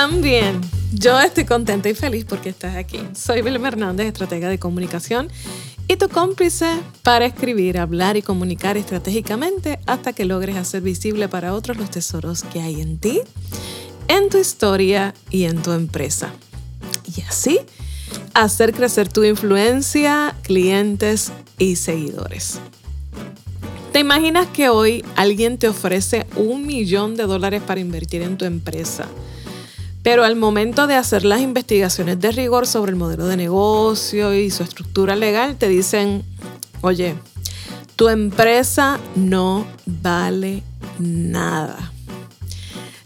También yo estoy contenta y feliz porque estás aquí. Soy Belén Hernández, estratega de comunicación y tu cómplice para escribir, hablar y comunicar estratégicamente hasta que logres hacer visible para otros los tesoros que hay en ti, en tu historia y en tu empresa. Y así hacer crecer tu influencia, clientes y seguidores. ¿Te imaginas que hoy alguien te ofrece un millón de dólares para invertir en tu empresa? Pero al momento de hacer las investigaciones de rigor sobre el modelo de negocio y su estructura legal, te dicen, oye, tu empresa no vale nada.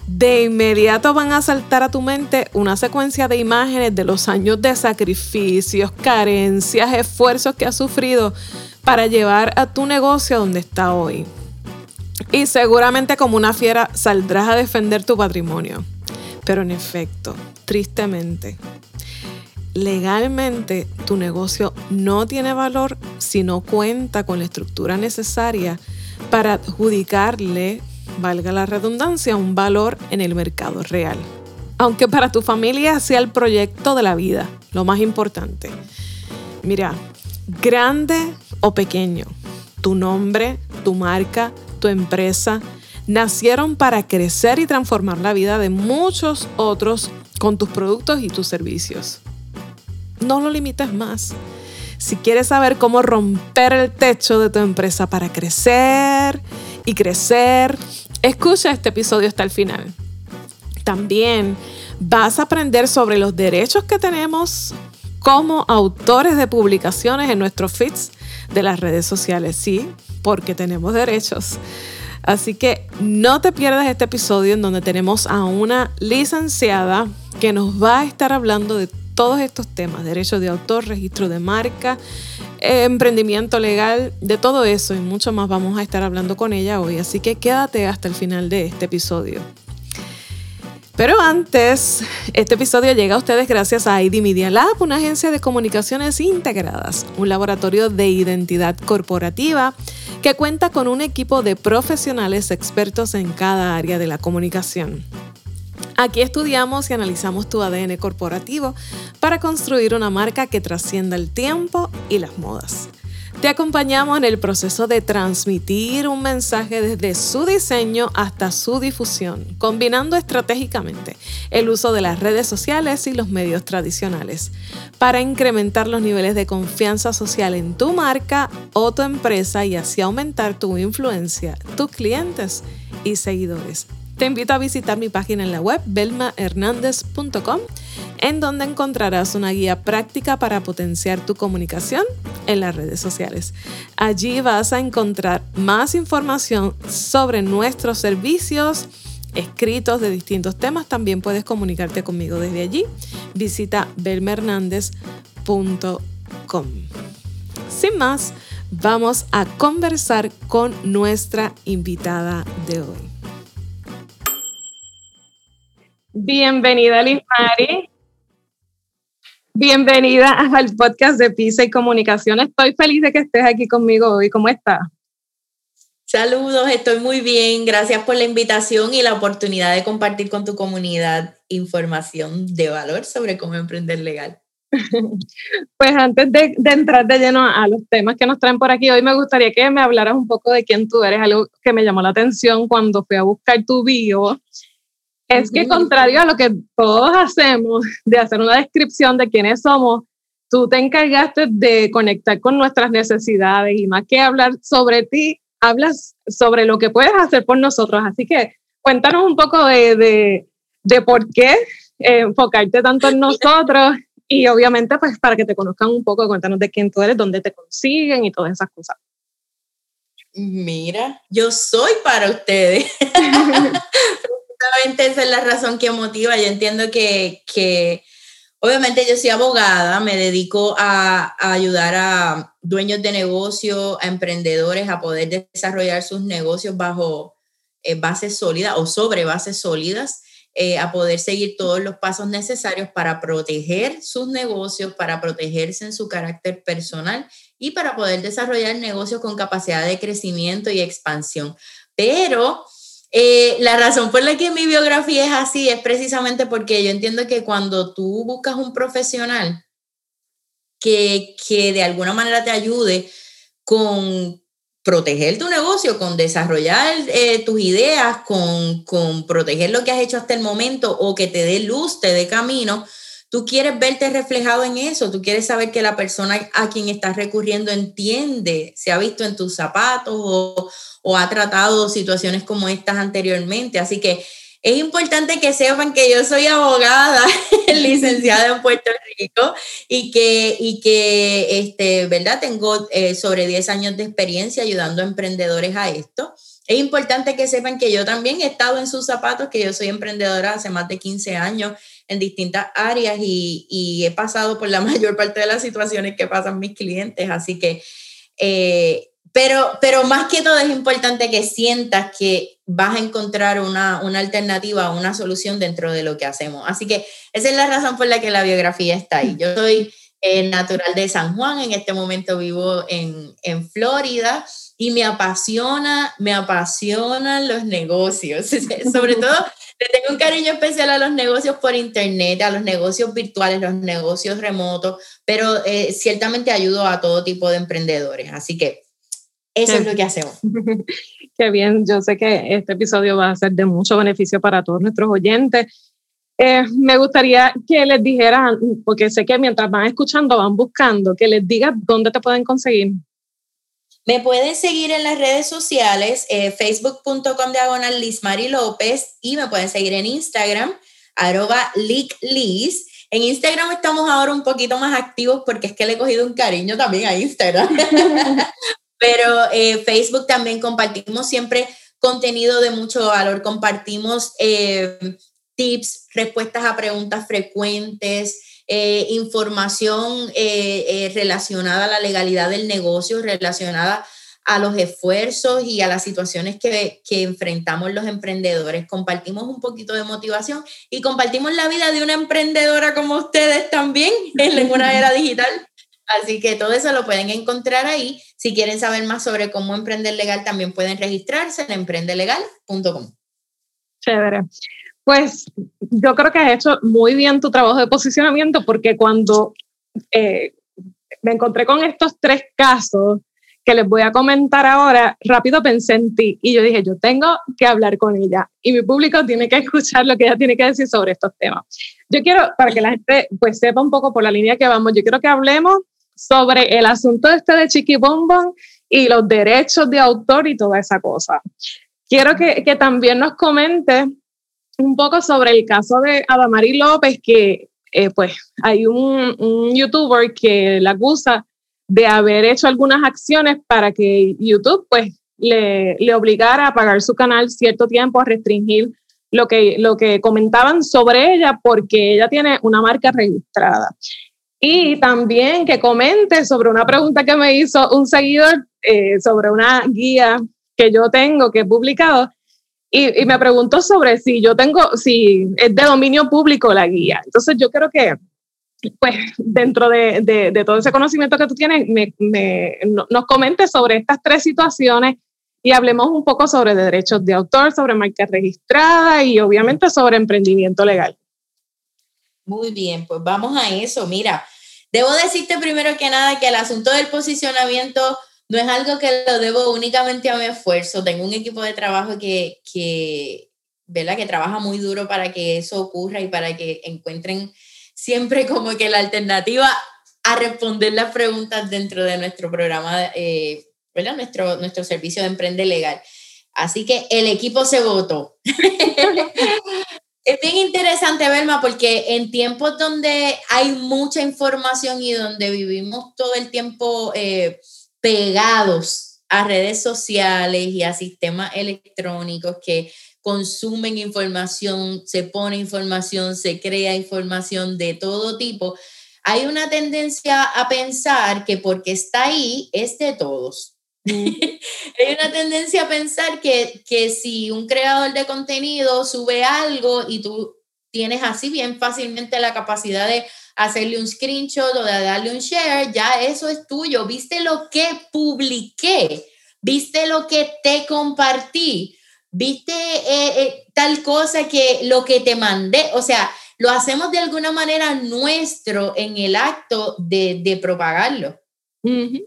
De inmediato van a saltar a tu mente una secuencia de imágenes de los años de sacrificios, carencias, esfuerzos que has sufrido para llevar a tu negocio donde está hoy. Y seguramente como una fiera saldrás a defender tu patrimonio. Pero en efecto, tristemente, legalmente tu negocio no tiene valor si no cuenta con la estructura necesaria para adjudicarle, valga la redundancia, un valor en el mercado real. Aunque para tu familia sea el proyecto de la vida, lo más importante. Mira, grande o pequeño, tu nombre, tu marca, tu empresa, nacieron para crecer y transformar la vida de muchos otros con tus productos y tus servicios. No lo limites más. Si quieres saber cómo romper el techo de tu empresa para crecer y crecer, escucha este episodio hasta el final. También vas a aprender sobre los derechos que tenemos como autores de publicaciones en nuestros feeds de las redes sociales. Sí, porque tenemos derechos. Así que no te pierdas este episodio en donde tenemos a una licenciada que nos va a estar hablando de todos estos temas, derechos de autor, registro de marca, emprendimiento legal, de todo eso y mucho más vamos a estar hablando con ella hoy. Así que quédate hasta el final de este episodio. Pero antes, este episodio llega a ustedes gracias a ID Media Lab, una agencia de comunicaciones integradas, un laboratorio de identidad corporativa que cuenta con un equipo de profesionales expertos en cada área de la comunicación. Aquí estudiamos y analizamos tu ADN corporativo para construir una marca que trascienda el tiempo y las modas. Te acompañamos en el proceso de transmitir un mensaje desde su diseño hasta su difusión, combinando estratégicamente el uso de las redes sociales y los medios tradicionales para incrementar los niveles de confianza social en tu marca o tu empresa y así aumentar tu influencia, tus clientes y seguidores. Te invito a visitar mi página en la web belmahernandez.com en donde encontrarás una guía práctica para potenciar tu comunicación en las redes sociales. Allí vas a encontrar más información sobre nuestros servicios escritos de distintos temas. También puedes comunicarte conmigo desde allí. Visita belmahernandez.com. Sin más, vamos a conversar con nuestra invitada de hoy. Bienvenida, Liz Mari. Bienvenida al podcast de Pisa y Comunicación. Estoy feliz de que estés aquí conmigo hoy. ¿Cómo estás? Saludos, estoy muy bien. Gracias por la invitación y la oportunidad de compartir con tu comunidad información de valor sobre cómo emprender legal. Pues antes de, de, entrar de lleno a los temas que nos traen por aquí, hoy me gustaría que me hablaras un poco de quién tú eres, algo que me llamó la atención cuando fui a buscar tu bio es que contrario a lo que todos hacemos, de hacer una descripción de quiénes somos, tú te encargaste de conectar con nuestras necesidades y más que hablar sobre ti, hablas sobre lo que puedes hacer por nosotros. Así que cuéntanos un poco de, de, por qué eh, enfocarte tanto en nosotros y obviamente pues para que te conozcan un poco, cuéntanos de quién tú eres, dónde te consiguen y todas esas cosas. Mira, yo soy para ustedes. esa es la razón que motiva. Yo entiendo que, que obviamente yo soy abogada, me dedico a, ayudar a dueños de negocio, a emprendedores a poder desarrollar sus negocios bajo eh, bases sólidas o sobre bases sólidas. Eh, a poder seguir todos los pasos necesarios para proteger sus negocios, para protegerse en su carácter personal y para poder desarrollar negocios con capacidad de crecimiento y expansión. Pero Eh, la razón por la que mi biografía es así es precisamente porque yo entiendo que cuando tú buscas un profesional que, que de alguna manera te ayude con proteger tu negocio, con desarrollar eh, tus ideas, con, con proteger lo que has hecho hasta el momento o que te dé luz, te dé camino, Tú quieres verte reflejado en eso, tú quieres saber que la persona a quien estás recurriendo entiende, se ha visto en tus zapatos o, ha tratado situaciones como estas anteriormente. Así que es importante que sepan que yo soy abogada, licenciada en Puerto Rico y que, y que este, ¿verdad? Tengo eh, sobre 10 años de experiencia ayudando a emprendedores a esto. Es importante que sepan que yo también he estado en sus zapatos, que yo soy emprendedora hace más de 15 años en distintas áreas y, he pasado por la mayor parte de las situaciones que pasan mis clientes, así que, eh, pero, pero más que todo es importante que sientas que vas a encontrar una, una alternativa, una solución dentro de lo que hacemos. Así que esa es la razón por la que la biografía está ahí. Yo soy eh, natural de San Juan, en este momento vivo en, en Florida y me apasiona, me apasionan los negocios, sobre todo le tengo un cariño especial a los negocios por internet, a los negocios virtuales, los negocios remotos, pero eh, ciertamente ayudo a todo tipo de emprendedores. Así que eso es lo que hacemos. Qué bien, yo sé que este episodio va a ser de mucho beneficio para todos nuestros oyentes. Eh, me gustaría que les dijeran, porque sé que mientras van escuchando, van buscando, que les digas dónde te pueden conseguir. Me pueden seguir en las redes sociales, eh, facebook.com diagonal Lismari López y me pueden seguir en Instagram, arroba Liz. En Instagram estamos ahora un poquito más activos porque es que le he cogido un cariño también a Instagram. Pero eh, Facebook también compartimos siempre contenido de mucho valor, compartimos eh, tips, respuestas a preguntas frecuentes, eh, información relacionada a la legalidad del negocio, relacionada a los esfuerzos y a las situaciones que, que, enfrentamos los emprendedores. Compartimos un poquito de motivación y compartimos la vida de una emprendedora como ustedes también en una era digital. Así que todo eso lo pueden encontrar ahí. Si quieren saber más sobre cómo emprender legal, también pueden registrarse en emprendelegal.com. Chévere. Pues yo creo que has hecho muy bien tu trabajo de posicionamiento porque cuando eh, me encontré con estos tres casos que les voy a comentar ahora, rápido pensé en ti y yo dije, yo tengo que hablar con ella y mi público tiene que escuchar lo que ella tiene que decir sobre estos temas. Yo quiero, para que la gente pues sepa un poco por la línea que vamos, yo quiero que hablemos sobre el asunto este de Chiqui Bombón y los derechos de autor y toda esa cosa. Quiero que, que también nos comente un poco sobre el caso de Adamari López, que eh, pues hay un, un, youtuber que la acusa de haber hecho algunas acciones para que YouTube pues le, le obligara a pagar su canal cierto tiempo, a restringir lo que, lo que comentaban sobre ella porque ella tiene una marca registrada. Y también que comente sobre una pregunta que me hizo un seguidor eh, sobre una guía que yo tengo que he publicado y, me preguntó sobre si yo tengo, si es de dominio público la guía. Entonces yo creo que, pues, dentro de, de, todo ese conocimiento que tú tienes, me, me, nos comentes sobre estas tres situaciones y hablemos un poco sobre derechos de autor, sobre marca registrada y obviamente sobre emprendimiento legal. Muy bien, pues vamos a eso. Mira, debo decirte primero que nada que el asunto del posicionamiento no es algo que lo debo únicamente a mi esfuerzo. Tengo un equipo de trabajo que, que, ¿verdad? que trabaja muy duro para que eso ocurra y para que encuentren siempre como que la alternativa a responder las preguntas dentro de nuestro programa, eh, ¿verdad? Nuestro, nuestro servicio de Emprende Legal. Así que el equipo se votó. es bien interesante, Belma, porque en tiempos donde hay mucha información y donde vivimos todo el tiempo... Eh, pegados a redes sociales y a sistemas electrónicos que consumen información, se pone información, se crea información de todo tipo, hay una tendencia a pensar que porque está ahí es de todos. hay una tendencia a pensar que, que si un creador de contenido sube algo y tú tienes así bien fácilmente la capacidad de hacerle un screenshot o de darle un share, ya eso es tuyo. ¿Viste lo que publiqué? ¿Viste lo que te compartí? viste eh, eh, tal cosa que lo que te mandé, o sea, lo hacemos de alguna manera nuestro en el acto de, propagarlo,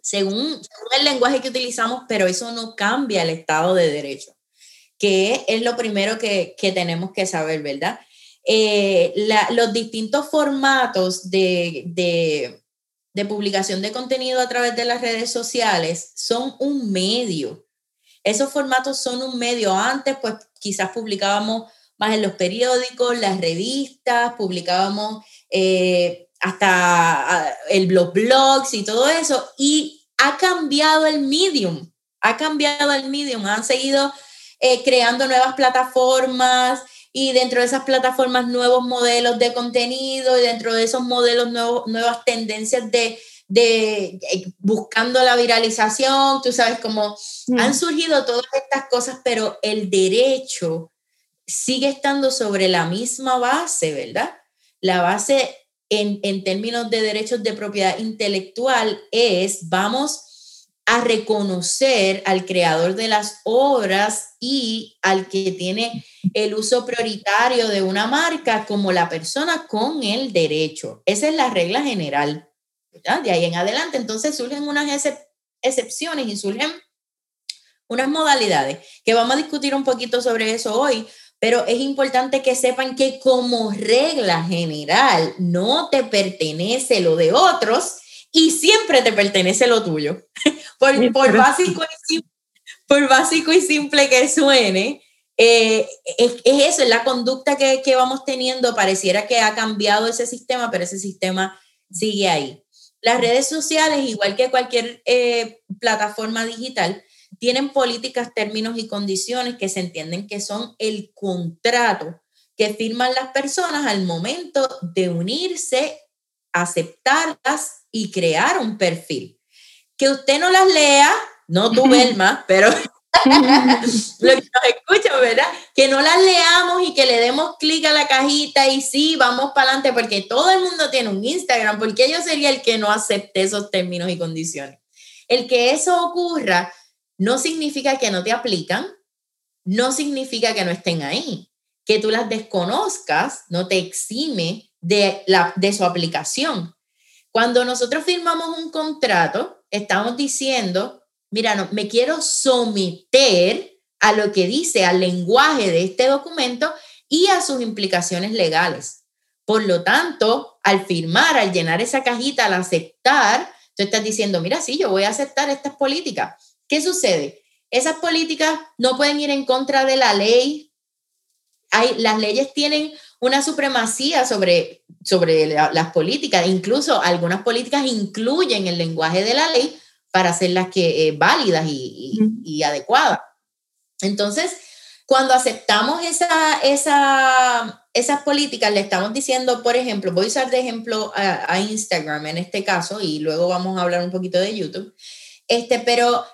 según, el lenguaje que utilizamos, pero eso no cambia el Estado de Derecho, que es lo primero que, tenemos que saber, ¿verdad? Eh, los distintos formatos de, de publicación de contenido a través de las redes sociales son un medio. Esos formatos son un medio. Antes, pues quizás publicábamos más en los periódicos, las revistas, publicábamos eh, hasta el, los blogs y todo eso, y ha cambiado el medium, ha cambiado el medium, han seguido eh, creando nuevas plataformas y dentro de esas plataformas nuevos modelos de contenido y dentro de esos modelos nuevas tendencias de, de eh, buscando la viralización, tú sabes cómo mm. han surgido todas estas cosas, pero el derecho sigue estando sobre la misma base, ¿verdad? La base en, términos de derechos de propiedad intelectual es, vamos a reconocer al creador de las obras y al que tiene el uso prioritario de una marca como la persona con el derecho. Esa es la regla general. ¿verdad? De ahí en adelante, entonces surgen unas excepciones y surgen unas modalidades que vamos a discutir un poquito sobre eso hoy, pero es importante que sepan que como regla general no te pertenece lo de otros y siempre te pertenece lo tuyo. por, por, básico y simple, por básico y simple que suene, eh, es, eso, es la conducta que, que, vamos teniendo. Pareciera que ha cambiado ese sistema, pero ese sistema sigue ahí. Las redes sociales, igual que cualquier eh, plataforma digital, tienen políticas, términos y condiciones que se entienden que son el contrato que firman las personas al momento de unirse, aceptarlas y crear un perfil. Que usted no las lea, no tú, Belma, pero lo que nos escuchan, ¿verdad? Que no las leamos y que le demos clic a la cajita y sí, vamos para adelante, porque todo el mundo tiene un Instagram, porque yo sería el que no acepte esos términos y condiciones. El que eso ocurra no significa que no te aplican, no significa que no estén ahí. Que tú las desconozcas no te exime de, la, de su aplicación. Cuando nosotros firmamos un contrato, estamos diciendo, mira, no, me quiero someter a lo que dice, al lenguaje de este documento y a sus implicaciones legales. Por lo tanto, al firmar, al llenar esa cajita, al aceptar, tú estás diciendo, mira, sí, yo voy a aceptar estas políticas. ¿Qué sucede? Esas políticas no pueden ir en contra de la ley. Hay, las leyes tienen una supremacía sobre, sobre las políticas. Incluso algunas políticas incluyen el lenguaje de la ley para hacerlas que, eh, válidas y, adecuadas. Entonces, cuando aceptamos esa, esa, esas políticas, le estamos diciendo, por ejemplo, voy a usar de ejemplo a, a, Instagram en este caso y luego vamos a hablar un poquito de YouTube, este, pero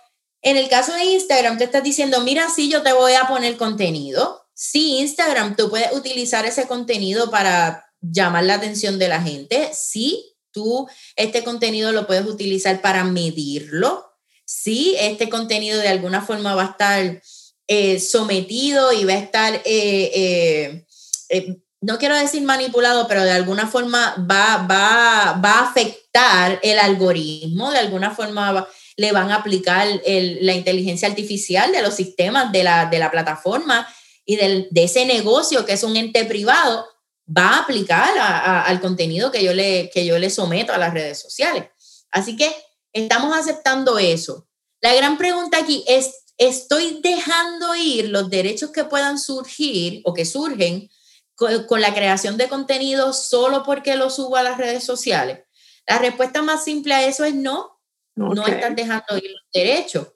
en el caso de Instagram, te estás diciendo, mira, sí, yo te voy a poner contenido. Sí, Instagram, tú puedes utilizar ese contenido para llamar la atención de la gente. Sí, tú este contenido lo puedes utilizar para medirlo. Sí, este contenido de alguna forma va a estar eh, sometido y va a estar, eh, eh, no quiero decir manipulado, pero de alguna forma va, va, va a afectar el algoritmo, de alguna forma va, le van a aplicar la inteligencia artificial de los sistemas de la, de la plataforma y del, de ese negocio que es un ente privado, va a aplicar al contenido que yo, le, que yo le someto a las redes sociales. Así que estamos aceptando eso. La gran pregunta aquí es, ¿estoy dejando ir los derechos que puedan surgir o que surgen con, con la creación de contenido solo porque lo subo a las redes sociales? La respuesta más simple a eso es no, no están dejando ir los derechos.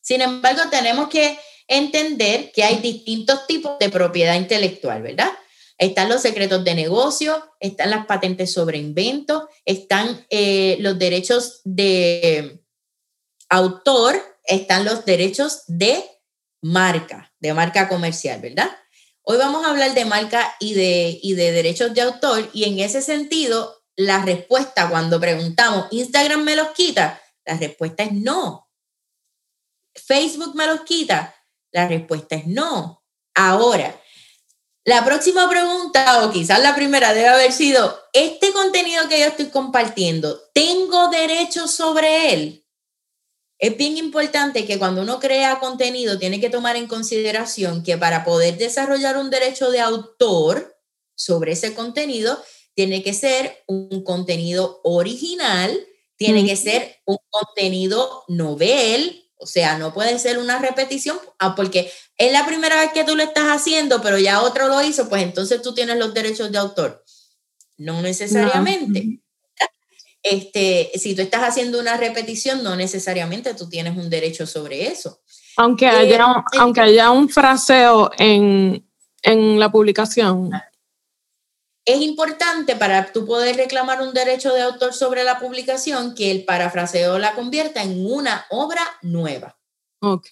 Sin embargo, tenemos que entender que hay distintos tipos de propiedad intelectual, ¿verdad? Están los secretos de negocio, están las patentes sobre inventos, están eh, los derechos de autor, están los derechos de marca, de marca comercial, ¿verdad? Hoy vamos a hablar de marca y de, y de derechos de autor y en ese sentido, la respuesta cuando preguntamos, ¿Instagram me los quita? La respuesta es no. ¿Facebook me los quita? La respuesta es no. Ahora, la próxima pregunta, o quizás la primera, debe haber sido, ¿este contenido que yo estoy compartiendo, ¿tengo derecho sobre él? Es bien importante que cuando uno crea contenido tiene que tomar en consideración que para poder desarrollar un derecho de autor sobre ese contenido, tiene que ser un contenido original, tiene que ser un contenido novel, o sea, no puede ser una repetición, ah, porque es la primera vez que tú lo estás haciendo, pero ya otro lo hizo, pues entonces tú tienes los derechos de autor. No necesariamente. Este, si tú estás haciendo una repetición, no necesariamente tú tienes un derecho sobre eso. Aunque haya, eh, aunque haya un fraseo en, en la publicación. Es importante para tú poder reclamar un derecho de autor sobre la publicación que el parafraseo la convierta en una obra nueva. Ok.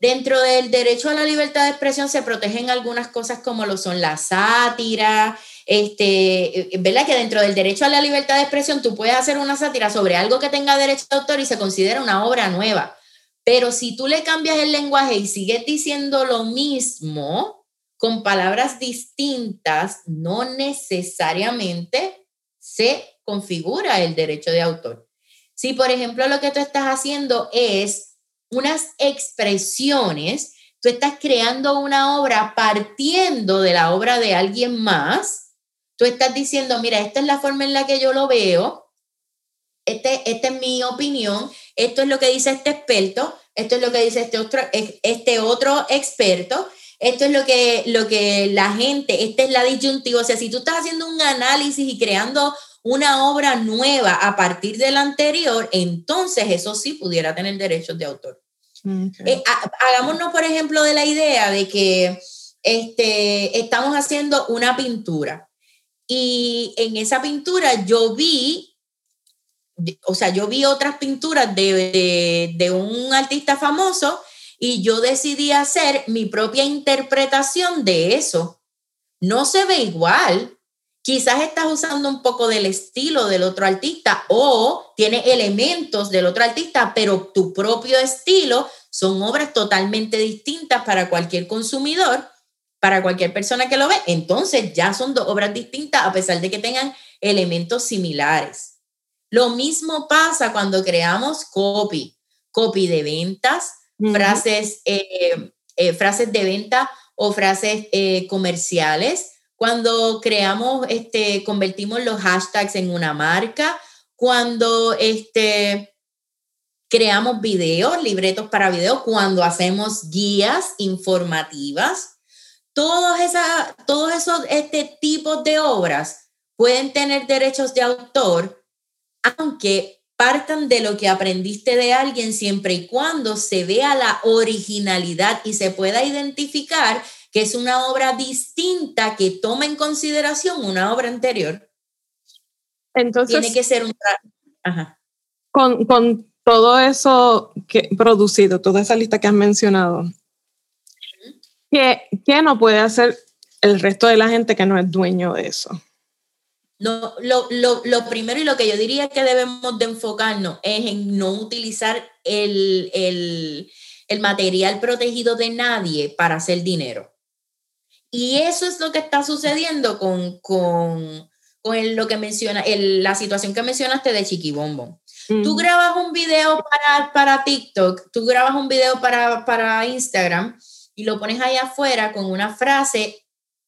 Dentro del derecho a la libertad de expresión se protegen algunas cosas como lo son la sátira, este, ¿verdad? Que dentro del derecho a la libertad de expresión tú puedes hacer una sátira sobre algo que tenga derecho de autor y se considera una obra nueva. Pero si tú le cambias el lenguaje y sigues diciendo lo mismo, con palabras distintas, no necesariamente se configura el derecho de autor. Si, por ejemplo, lo que tú estás haciendo es unas expresiones, tú estás creando una obra partiendo de la obra de alguien más, tú estás diciendo, mira, esta es la forma en la que yo lo veo, este, esta es mi opinión, esto es lo que dice este experto, esto es lo que dice este otro, este otro experto, esto es lo que, lo que la gente, esta es la disyuntiva, o sea, si tú estás haciendo un análisis y creando una obra nueva a partir de la anterior, entonces eso sí pudiera tener derechos de autor. Eh, hagámonos, por ejemplo, de la idea de que este, estamos haciendo una pintura y en esa pintura yo vi, o sea, yo vi otras pinturas de, de un artista famoso y yo decidí hacer mi propia interpretación de eso. No se ve igual. Quizás estás usando un poco del estilo del otro artista o tiene elementos del otro artista, pero tu propio estilo son obras totalmente distintas para cualquier consumidor, para cualquier persona que lo ve. Entonces ya son dos obras distintas a pesar de que tengan elementos similares. Lo mismo pasa cuando creamos copy, copy de ventas, frases, eh, eh, frases de venta o frases eh, comerciales. Cuando creamos, este, convertimos los hashtags en una marca. Cuando este, creamos videos, libretos para videos. Cuando hacemos guías informativas. Todos, esa, todos esos este, tipos de obras pueden tener derechos de autor, aunque partan de lo que aprendiste de alguien siempre y cuando se vea la originalidad y se pueda identificar que es una obra distinta que toma en consideración una obra anterior. Entonces, tiene que ser un... Con, con, todo eso que producido, toda esa lista que has mencionado, ¿qué, ¿qué no puede hacer el resto de la gente que no es dueño de eso? No, lo, lo, primero y lo que yo diría que debemos de enfocarnos es en no utilizar el, material protegido de nadie para hacer dinero. Y eso es lo que está sucediendo con, con, lo que menciona, la situación que mencionaste de Chiquibombo. Tú grabas un video para, para TikTok, tú grabas un video para, para Instagram y lo pones ahí afuera con una frase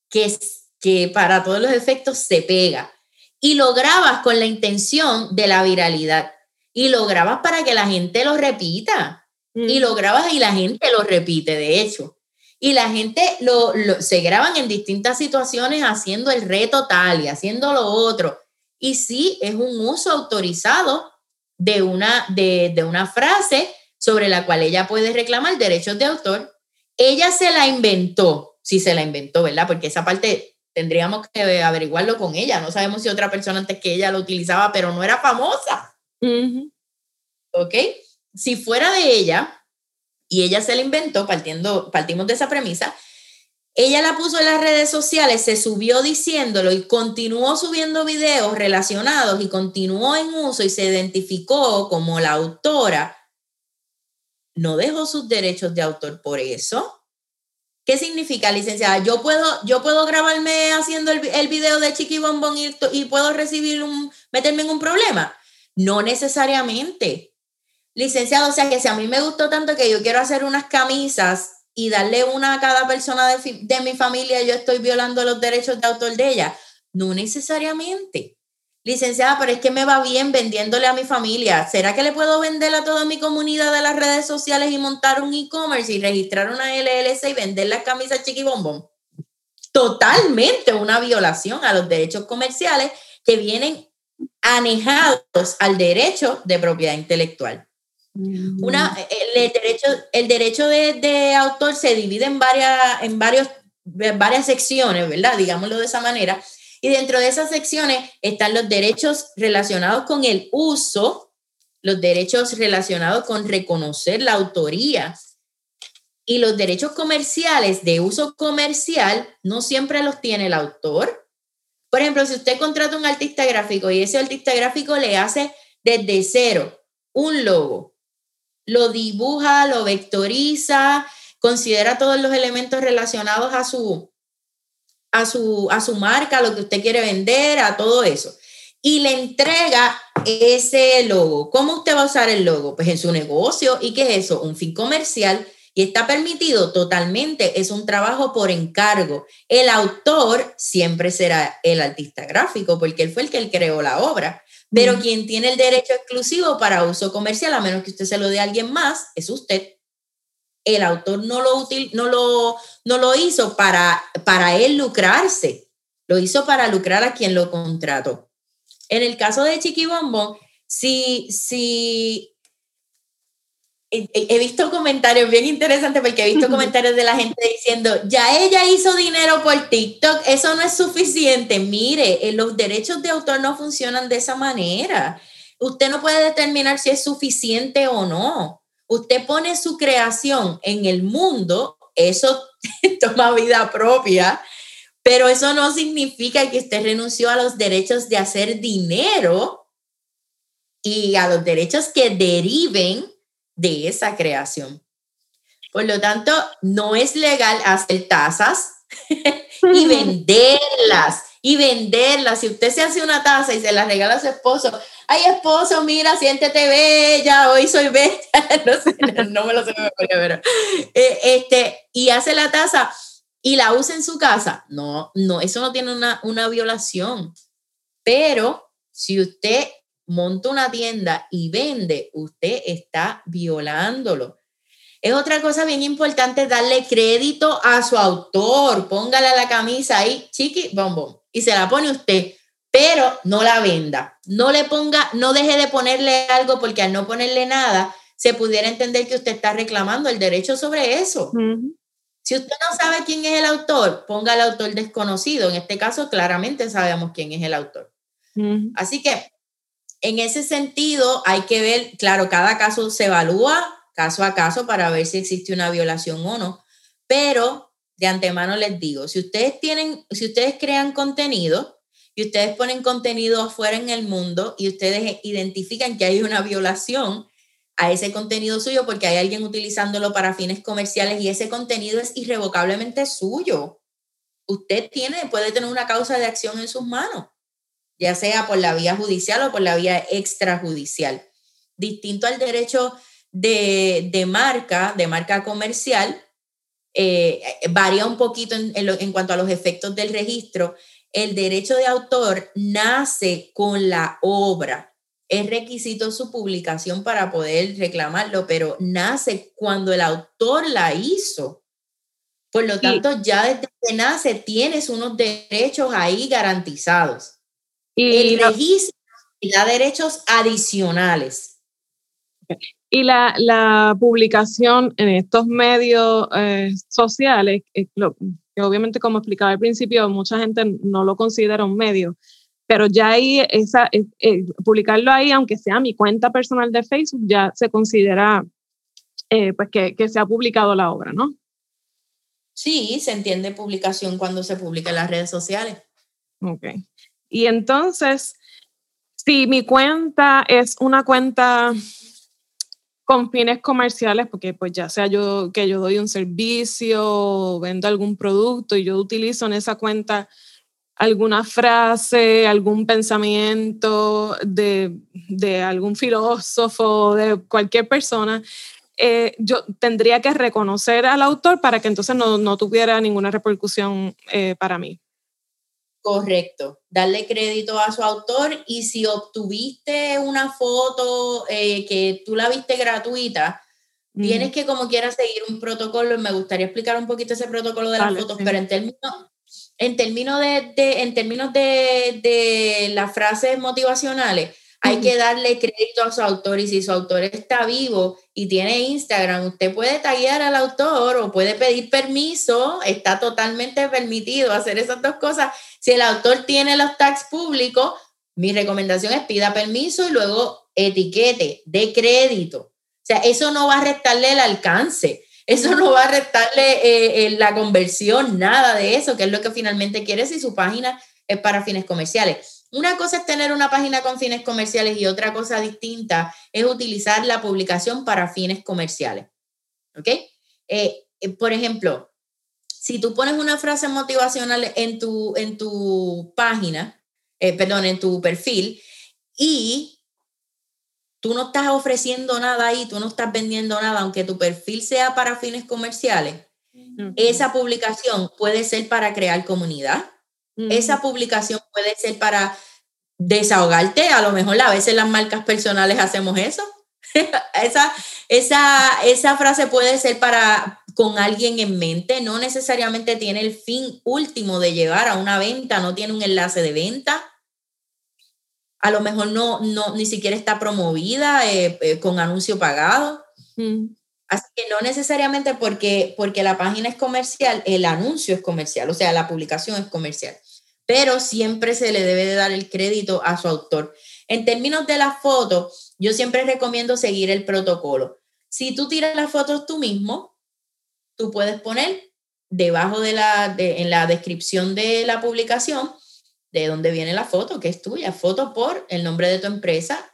que, que para todos los efectos se pega y lo grabas con la intención de la viralidad y lo grabas para que la gente lo repita y lo grabas y la gente lo repite, de hecho. Y la gente lo, se graban en distintas situaciones haciendo el reto tal y haciendo lo otro. Y sí, es un uso autorizado de una, de, de una frase sobre la cual ella puede reclamar derechos de autor. Ella se la inventó, sí se la inventó, ¿verdad? Porque esa parte tendríamos que averiguarlo con ella. No sabemos si otra persona antes que ella lo utilizaba, pero no era famosa. ¿Ok? Si fuera de ella y ella se la inventó, partiendo, partimos de esa premisa, ella la puso en las redes sociales, se subió diciéndolo y continuó subiendo videos relacionados y continuó en uso y se identificó como la autora. No dejó sus derechos de autor por eso ¿Qué significa, licenciada? Yo puedo, yo puedo grabarme haciendo el, el video de Chiqui Bombón y, puedo recibir un, meterme en un problema. No necesariamente. Licenciado, o sea que si a mí me gustó tanto que yo quiero hacer unas camisas y darle una a cada persona de mi familia, yo estoy violando los derechos de autor de ella. No necesariamente. Licenciada, pero es que me va bien vendiéndole a mi familia. ¿Será que le puedo vender a toda mi comunidad de las redes sociales y montar un e-commerce y registrar una LLC y vender las camisas chiquibombón? Totalmente una violación a los derechos comerciales que vienen anejados al derecho de propiedad intelectual. Una, el derecho, el derecho de, de autor se divide en varias, en varios, en varias secciones, ¿verdad? Digámoslo de esa manera y dentro de esas secciones están los derechos relacionados con el uso, los derechos relacionados con reconocer la autoría y los derechos comerciales de uso comercial no siempre los tiene el autor. Por ejemplo, si usted contrata un artista gráfico y ese artista gráfico le hace desde cero un logo, lo dibuja, lo vectoriza, considera todos los elementos relacionados a su, a su, a su marca, a lo que usted quiere vender, a todo eso. Y le entrega ese logo. ¿Cómo usted va a usar el logo? Pues en su negocio. ¿Y qué es eso? Un fin comercial. Y está permitido totalmente. Es un trabajo por encargo. El autor siempre será el artista gráfico porque él fue el que él creó la obra. Pero quien tiene el derecho exclusivo para uso comercial, a menos que usted se lo dé a alguien más, es usted el autor no lo, util, no lo, no lo hizo para, para él lucrarse, lo hizo para lucrar a quien lo contrató. En el caso de Chiqui Bombón, si, si he, visto comentarios bien interesantes porque he visto comentarios de la gente diciendo, ya ella hizo dinero por TikTok, eso no es suficiente. Mire, eh, los derechos de autor no funcionan de esa manera. Usted no puede determinar si es suficiente o no usted pone su creación en el mundo, eso toma vida propia, pero eso no significa que usted renunció a los derechos de hacer dinero y a los derechos que deriven de esa creación. Por lo tanto, no es legal hacer tasas y venderlas y venderlas. Si usted se hace una taza y se la regala a su esposo, ay esposo, mira, siéntete bella, hoy soy bella, no, sé, no me lo sé, pero eh, este, y hace la taza y la usa en su casa, no, no, eso no tiene una, una violación, pero si usted monta una tienda y vende, usted está violándolo. Es otra cosa bien importante darle crédito a su autor. Póngale la camisa ahí, chiqui, bom, y se la pone usted pero no la venda. No le ponga, no deje de ponerle algo porque al no ponerle nada, se pudiera entender que usted está reclamando el derecho sobre eso. Si usted no sabe quién es el autor, ponga al autor desconocido. En este caso, claramente sabemos quién es el autor. Así que, en ese sentido, hay que ver, claro, cada caso se evalúa caso a caso para ver si existe una violación o no, pero de antemano les digo, si ustedes tienen, si ustedes crean contenido, y ustedes ponen contenido afuera en el mundo y ustedes identifican que hay una violación a ese contenido suyo porque hay alguien utilizándolo para fines comerciales y ese contenido es irrevocablemente suyo. Usted tiene, puede tener una causa de acción en sus manos, ya sea por la vía judicial o por la vía extrajudicial. Distinto al derecho de, de marca, de marca comercial, eh, varía un poquito en, en cuanto a los efectos del registro el derecho de autor nace con la obra. Es requisito su publicación para poder reclamarlo, pero nace cuando el autor la hizo. Por lo tanto, ya desde que nace tienes unos derechos ahí garantizados. Y el registro da derechos adicionales. Y la, la, publicación en estos medios eh, sociales, que obviamente como explicaba al principio, mucha gente no lo considera un medio, pero ya ahí, esa, eh, eh, publicarlo ahí, aunque sea mi cuenta personal de Facebook, ya se considera eh, pues que, que, se ha publicado la obra, ¿no? Sí, se entiende publicación cuando se publica en las redes sociales. Ok. Y entonces, si mi cuenta es una cuenta con fines comerciales, porque pues ya sea yo que yo doy un servicio, vendo algún producto y yo utilizo en esa cuenta alguna frase, algún pensamiento de, de algún filósofo, de cualquier persona, eh, yo tendría que reconocer al autor para que entonces no, no tuviera ninguna repercusión eh, para mí. Correcto, darle crédito a su autor y si obtuviste una foto eh, que tú la viste gratuita, tienes que como quieras seguir un protocolo. Me gustaría explicar un poquito ese protocolo de las fotos, pero en términos, en términos, de, en términos de, de las frases motivacionales, hay que darle crédito a su autor y si su autor está vivo y tiene Instagram, usted puede taguear al autor o puede pedir permiso, está totalmente permitido hacer esas dos cosas. Si el autor tiene los tags públicos, mi recomendación es pida permiso y luego etiquete, de crédito. O sea, eso no va a restarle el alcance, eso no va a restarle eh, eh, la conversión, nada de eso, que es lo que finalmente quiere si su página es para fines comerciales. Una cosa es tener una página con fines comerciales y otra cosa distinta es utilizar la publicación para fines comerciales. ¿Ok? Eh, eh, por ejemplo, si tú pones una frase motivacional en tu, en tu página, eh, perdón, en tu perfil, y tú no estás ofreciendo nada ahí, tú no estás vendiendo nada, aunque tu perfil sea para fines comerciales, esa publicación puede ser para crear comunidad, esa publicación puede ser para desahogarte, a lo mejor a veces las marcas personales hacemos eso. esa, esa, esa frase puede ser para con alguien en mente, no necesariamente tiene el fin último de llevar a una venta, no tiene un enlace de venta. A lo mejor no, no ni siquiera está promovida eh, eh, con anuncio pagado. Así que no necesariamente porque, porque la página es comercial, el anuncio es comercial, o sea, la publicación es comercial pero siempre se le debe de dar el crédito a su autor. En términos de la foto, yo siempre recomiendo seguir el protocolo. Si tú tiras las fotos tú mismo, tú puedes poner debajo de la, en la descripción de la publicación, de dónde viene la foto, que es tuya, foto por el nombre de tu empresa,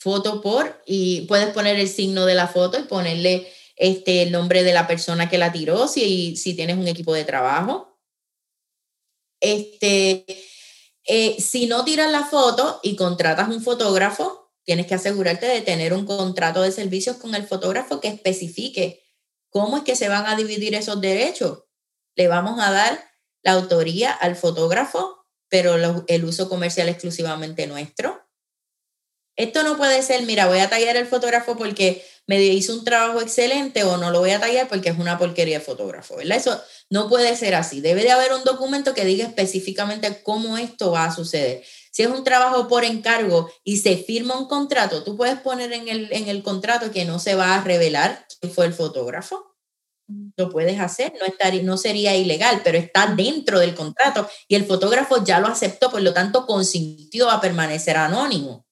foto por, y puedes poner el signo de la foto y ponerle este, el nombre de la persona que la tiró, si tienes un equipo de trabajo este, eh, si no tiras la foto y contratas un fotógrafo, tienes que asegurarte de tener un contrato de servicios con el fotógrafo que especifique cómo es que se van a dividir esos derechos. Le vamos a dar la autoría al fotógrafo, pero el uso comercial exclusivamente nuestro. Esto no puede ser, mira, voy a tallar el fotógrafo porque me hizo un trabajo excelente o no lo voy a tallar porque es una porquería de fotógrafo, ¿verdad? Eso no puede ser así. Debe de haber un documento que diga específicamente cómo esto va a suceder. Si es un trabajo por encargo y se firma un contrato, tú puedes poner en el, en el contrato que no se va a revelar quién fue el fotógrafo. Lo puedes hacer, no, estaría, no sería ilegal, pero está dentro del contrato y el fotógrafo ya lo aceptó, por lo tanto consintió a permanecer anónimo.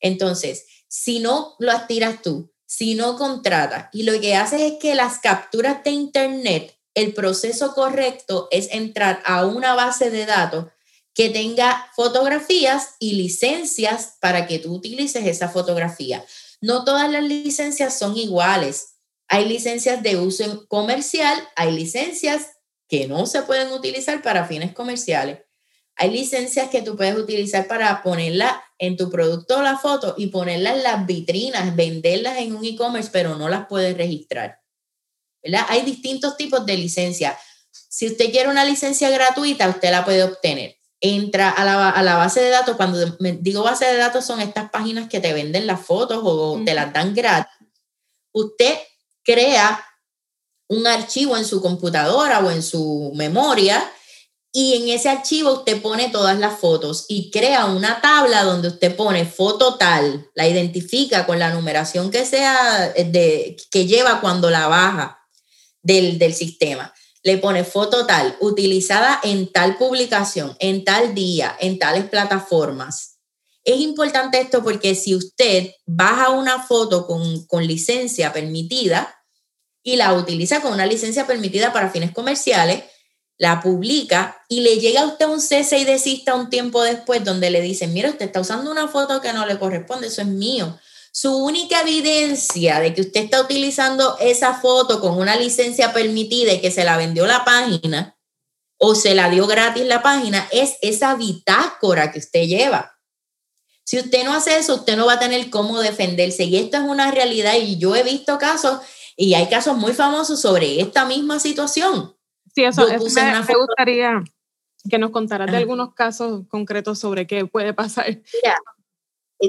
Entonces, si no lo tiras tú, si no contratas y lo que haces es que las capturas de Internet, el proceso correcto es entrar a una base de datos que tenga fotografías y licencias para que tú utilices esa fotografía. No todas las licencias son iguales. Hay licencias de uso comercial, hay licencias que no se pueden utilizar para fines comerciales. Hay licencias que tú puedes utilizar para ponerla en tu producto la foto y ponerla en las vitrinas, venderlas en un e-commerce, pero no las puedes registrar. ¿verdad? Hay distintos tipos de licencia. Si usted quiere una licencia gratuita, usted la puede obtener. Entra a la, a la base de datos. Cuando digo base de datos, son estas páginas que te venden las fotos o te las dan gratis. Usted crea un archivo en su computadora o en su memoria y en ese archivo usted pone todas las fotos y crea una tabla donde usted pone foto tal, la identifica con la numeración que sea eh, de, que lleva cuando la baja del, del sistema. Le pone foto tal, utilizada en tal publicación, en tal día, en tales plataformas. Es importante esto porque si usted baja una foto con, con licencia permitida y la utiliza con una licencia permitida para fines comerciales, la publica y le llega a usted un cese y desista un tiempo después donde le dicen, mira, usted está usando una foto que no le corresponde, eso es mío. su única evidencia de que usted está utilizando esa foto con una licencia permitida y que se la vendió la página o se la dio gratis la página es esa bitácora que usted lleva. Si usted no hace eso, usted no va a tener cómo defenderse. Y esto es una realidad y yo he visto casos y hay casos muy famosos sobre esta misma situación. Sí, eso, me, gustaría que nos contaras de algunos casos concretos sobre qué puede pasar. Eh,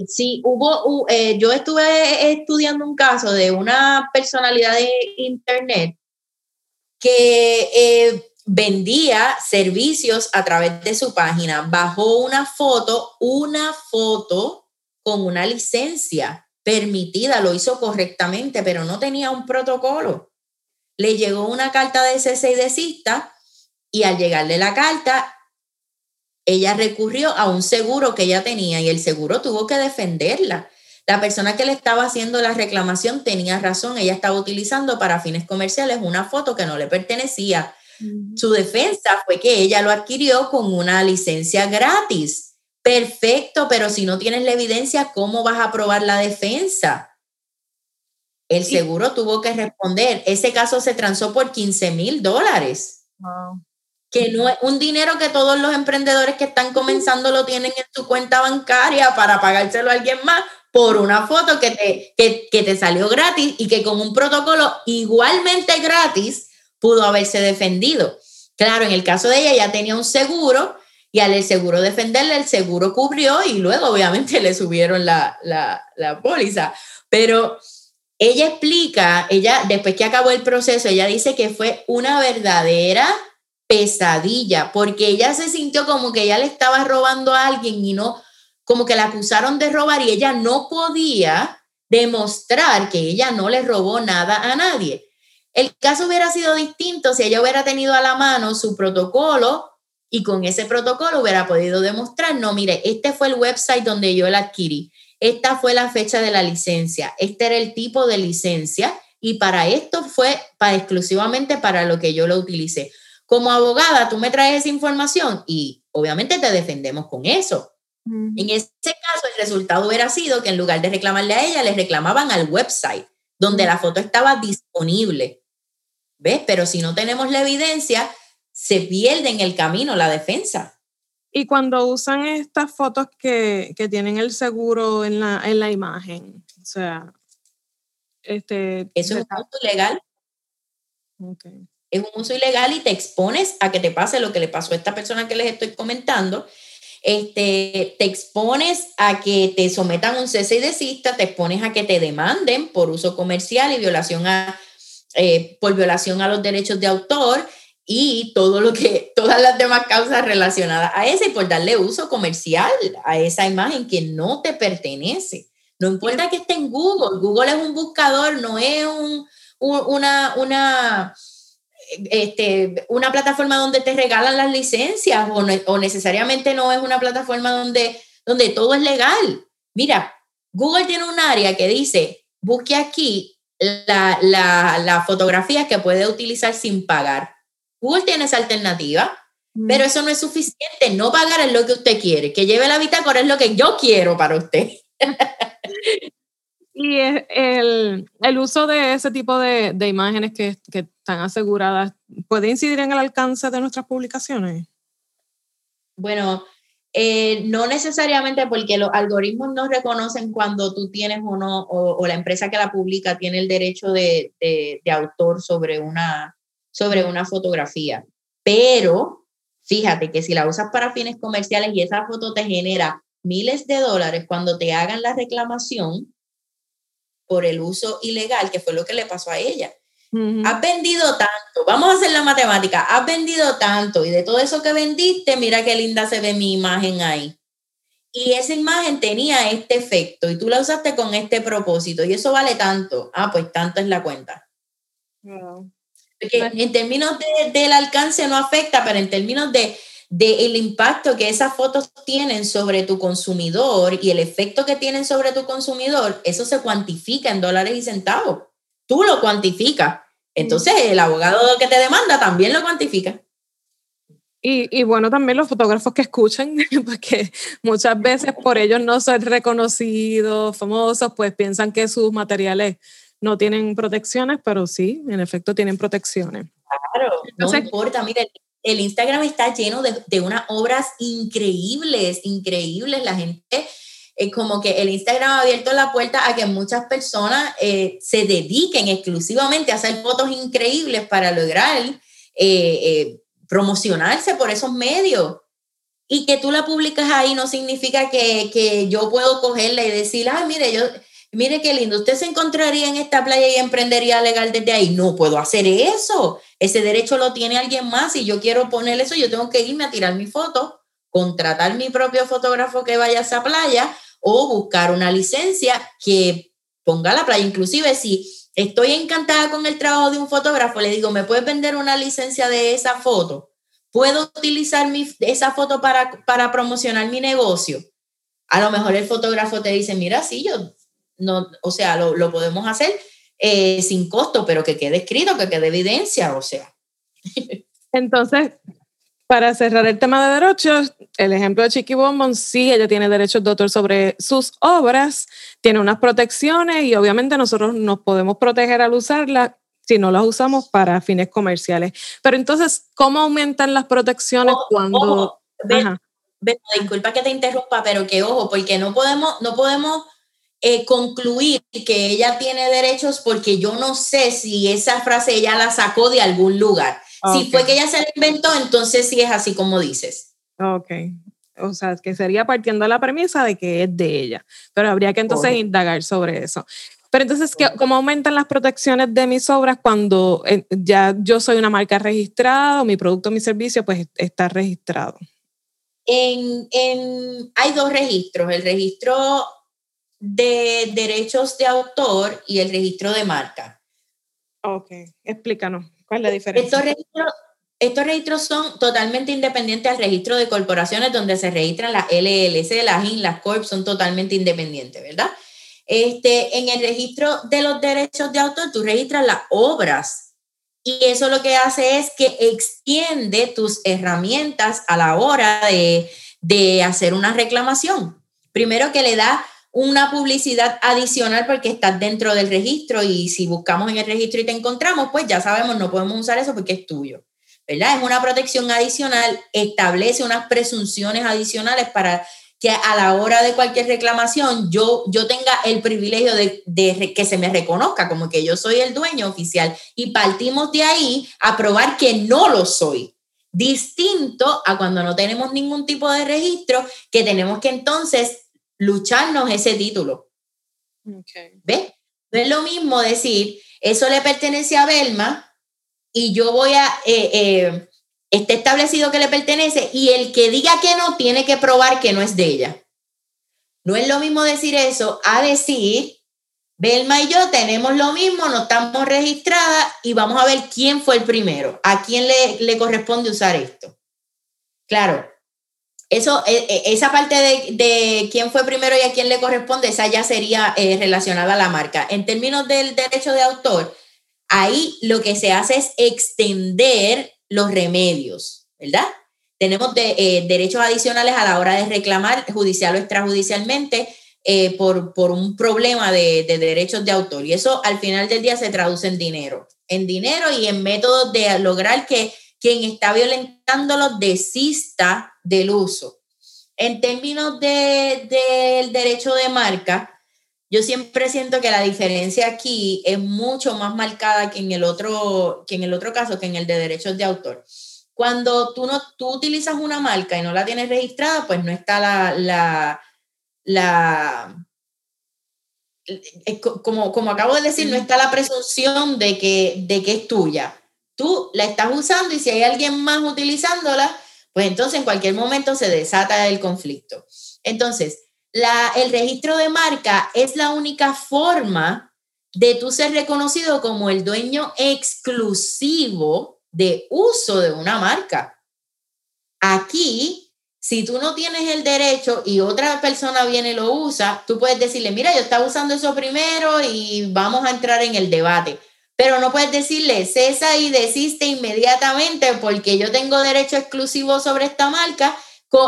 sí, hubo, eh, yo estuve estudiando un caso de una personalidad de internet que eh, vendía servicios a través de su página. Bajó una foto, una foto con una licencia permitida, lo hizo correctamente, pero no tenía un protocolo. Le llegó una carta de cese y desista y al llegarle la carta, ella recurrió a un seguro que ella tenía y el seguro tuvo que defenderla. La persona que le estaba haciendo la reclamación tenía razón, ella estaba utilizando para fines comerciales una foto que no le pertenecía. Su defensa fue que ella lo adquirió con una licencia gratis. Perfecto, pero si no tienes la evidencia, ¿cómo vas a probar la defensa? El seguro tuvo que responder. Ese caso se transó por 15 mil dólares que no es un dinero que todos los emprendedores que están comenzando lo tienen en su cuenta bancaria para pagárselo a alguien más por una foto que te, que, te salió gratis y que con un protocolo igualmente gratis pudo haberse defendido. Claro, en el caso de ella ya tenía un seguro y al el seguro defenderle, el seguro cubrió y luego obviamente le subieron la, la, la póliza. Pero ella explica, ella después que acabó el proceso, ella dice que fue una verdadera pesadilla, porque ella se sintió como que ella le estaba robando a alguien y no, como que la acusaron de robar y ella no podía demostrar que ella no le robó nada a nadie. El caso hubiera sido distinto si ella hubiera tenido a la mano su protocolo y con ese protocolo hubiera podido demostrar, no, mire, este fue el website donde yo la adquirí, esta fue la fecha de la licencia, este era el tipo de licencia y para esto fue para exclusivamente para lo que yo lo utilicé. Como abogada, tú me traes esa información y obviamente te defendemos con eso. En ese caso, el resultado hubiera sido que en lugar de reclamarle a ella, le reclamaban al website donde la foto estaba disponible. ¿Ves? Pero si no tenemos la evidencia, se pierde en el camino la defensa. Y cuando usan estas fotos que, tienen el seguro en la, en la imagen, o sea, este... Eso es un punto legal. Okay es un uso ilegal y te expones a que te pase lo que le pasó a esta persona que les estoy comentando. Este, te expones a que te sometan a un cese y desista, te expones a que te demanden por uso comercial y violación a, eh, por violación a los derechos de autor y todo lo que, todas las demás causas relacionadas a ese y por darle uso comercial a esa imagen que no te pertenece. No importa que esté en Google, Google es un buscador, no es un, una, una este, una plataforma donde te regalan las licencias o, necesariamente no es una plataforma donde, donde todo es legal. Mira, Google tiene un área que dice, busque aquí la, la, fotografía que puede utilizar sin pagar. Google tiene esa alternativa, mm. pero eso no es suficiente. No pagar es lo que usted quiere. Que lleve la bitácora es lo que yo quiero para usted. Y el, el, uso de ese tipo de, de imágenes que, que, están aseguradas, ¿puede incidir en el alcance de nuestras publicaciones? Bueno, eh, no necesariamente porque los algoritmos no reconocen cuando tú tienes o no, o, la empresa que la publica tiene el derecho de, de, de, autor sobre una, sobre una fotografía. Pero fíjate que si la usas para fines comerciales y esa foto te genera miles de dólares cuando te hagan la reclamación, por el uso ilegal, que fue lo que le pasó a ella. Has vendido tanto, vamos a hacer la matemática, has vendido tanto y de todo eso que vendiste, mira qué linda se ve mi imagen ahí. Y esa imagen tenía este efecto y tú la usaste con este propósito y eso vale tanto. Ah, pues tanto es la cuenta. Porque en términos del alcance no afecta, pero en términos de del impacto que esas fotos tienen sobre tu consumidor y el efecto que tienen sobre tu consumidor, eso se cuantifica en dólares y centavos. Tú lo cuantificas. Entonces, el abogado que te demanda también lo cuantifica. Y, bueno, también los fotógrafos que escuchan, porque muchas veces por ellos no ser reconocidos, famosos, pues piensan que sus materiales no tienen protecciones, pero sí, en efecto tienen protecciones. Claro, no importa, mire, el Instagram está lleno de, de unas obras increíbles, increíbles, la gente es como que el Instagram ha abierto la puerta a que muchas personas eh, se dediquen exclusivamente a hacer fotos increíbles para lograr eh, eh, promocionarse por esos medios. Y que tú la publicas ahí no significa que, que, yo puedo cogerla y decir, ay, mire, yo, mire qué lindo, usted se encontraría en esta playa y emprendería legal desde ahí. No puedo hacer eso. Ese derecho lo tiene alguien más y yo quiero poner eso, yo tengo que irme a tirar mi foto, contratar mi propio fotógrafo que vaya a esa playa o buscar una licencia que ponga la playa. Inclusive si estoy encantada con el trabajo de un fotógrafo, le digo, ¿me puedes vender una licencia de esa foto? ¿Puedo utilizar mi, esa foto para, para promocionar mi negocio? A lo mejor el fotógrafo te dice, mira, sí, yo, no, o sea, lo, lo podemos hacer eh, sin costo, pero que quede escrito, que quede evidencia, o sea. Entonces, para cerrar el tema de derechos, el ejemplo de Chiqui Bonbon, sí, ella tiene derechos de autor sobre sus obras, tiene unas protecciones y obviamente nosotros nos podemos proteger al usarla si no las usamos para fines comerciales. Pero entonces, ¿cómo aumentan las protecciones cuando... disculpa que te interrumpa, pero que ojo, porque no podemos, no podemos eh, concluir que ella tiene derechos porque yo no sé si esa frase ella la sacó de algún lugar. Si fue que ella se la inventó, entonces sí es así como dices. Ok. O sea, que sería partiendo de la premisa de que es de ella. Pero habría que entonces indagar sobre eso. Pero entonces, ¿cómo aumentan las protecciones de mis obras cuando eh, ya yo soy una marca registrada o mi producto mi servicio pues está registrado? En, hay dos registros, el registro de derechos de autor y el registro de marca. Ok, explícanos. ¿Cuál es la diferencia? Estos registros, estos registros son totalmente independientes al registro de corporaciones donde se registran las LLC, las IN, las CORP, son totalmente independientes, ¿verdad? Este, en el registro de los derechos de autor, tú registras las obras y eso lo que hace es que extiende tus herramientas a la hora de, de hacer una reclamación. Primero que le da una publicidad adicional porque estás dentro del registro y si buscamos en el registro y te encontramos, pues ya sabemos, no podemos usar eso porque es tuyo. ¿Verdad? Es una protección adicional, establece unas presunciones adicionales para que a la hora de cualquier reclamación yo, yo tenga el privilegio de, de, que se me reconozca como que yo soy el dueño oficial y partimos de ahí a probar que no lo soy. Distinto a cuando no tenemos ningún tipo de registro, que tenemos que entonces lucharnos ese título. Okay. ¿Ves? No es lo mismo decir, eso le pertenece a Belma y yo voy a, eh, eh, está establecido que le pertenece y el que diga que no tiene que probar que no es de ella. No es lo mismo decir eso a decir, Belma y yo tenemos lo mismo, no estamos registradas y vamos a ver quién fue el primero, a quién le, le corresponde usar esto. Claro, eso, e, e, esa parte de, quién fue primero y a quién le corresponde, esa ya sería eh, relacionada a la marca. En términos del derecho de autor, ahí lo que se hace es extender los remedios, ¿verdad? Tenemos eh, derechos adicionales a la hora de reclamar judicial o extrajudicialmente eh, por, por, un problema de, de, derechos de autor. Y eso al final del día se traduce en dinero, en dinero y en métodos de lograr que quien está violentándolo desista del uso. En términos del de, derecho de marca, yo siempre siento que la diferencia aquí es mucho más marcada que en el otro, que en el otro caso, que en el de derechos de autor. Cuando tú, no, tú utilizas una marca y no la tienes registrada, pues no está la, la, la como, como acabo de decir, no está la presunción de que, de que es tuya tú la estás usando y si hay alguien más utilizándola, pues entonces en cualquier momento se desata el conflicto. Entonces, el registro de marca es la única forma de tú ser reconocido como el dueño exclusivo de uso de una marca. Aquí, si tú no tienes el derecho y otra persona viene y lo usa, tú puedes decirle, mira, yo estaba usando eso primero y vamos a entrar en el debate pero no puedes decirle cesa y desiste inmediatamente porque yo tengo derecho exclusivo sobre esta marca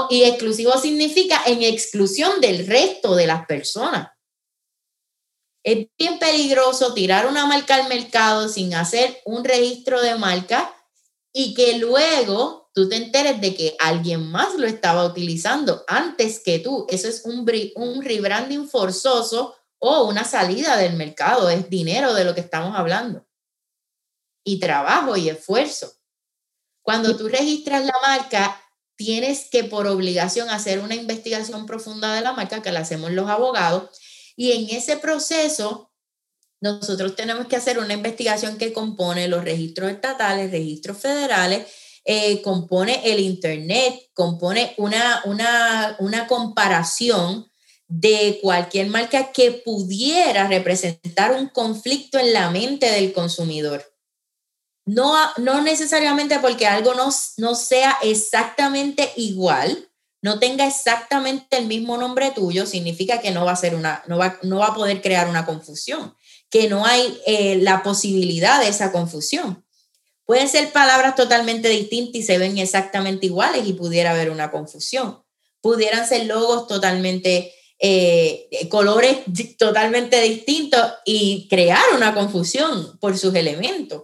y exclusivo significa en exclusión del resto de las personas. Es bien peligroso tirar una marca al mercado sin hacer un registro de marca y que luego tú te enteres de que alguien más lo estaba utilizando antes que tú. Eso es un, un rebranding forzoso o una salida del mercado. Es dinero de lo que estamos hablando. Y trabajo y esfuerzo. Cuando tú registras la marca, tienes que por obligación hacer una investigación profunda de la marca que la hacemos los abogados. Y en ese proceso nosotros tenemos que hacer una investigación que compone los registros estatales, registros federales, eh, compone el Internet, compone una, una, una comparación de cualquier marca que pudiera representar un conflicto en la mente del consumidor. No, no necesariamente porque algo no, no sea exactamente igual, no tenga exactamente el mismo nombre tuyo, significa que no va a, ser una, no va, no va a poder crear una confusión que no hay eh, la posibilidad de esa confusión. Pueden ser palabras totalmente distintas y se ven exactamente iguales y pudiera haber una confusión. Pudieran ser logos totalmente, eh, colores totalmente distintos y crear una confusión por sus elementos.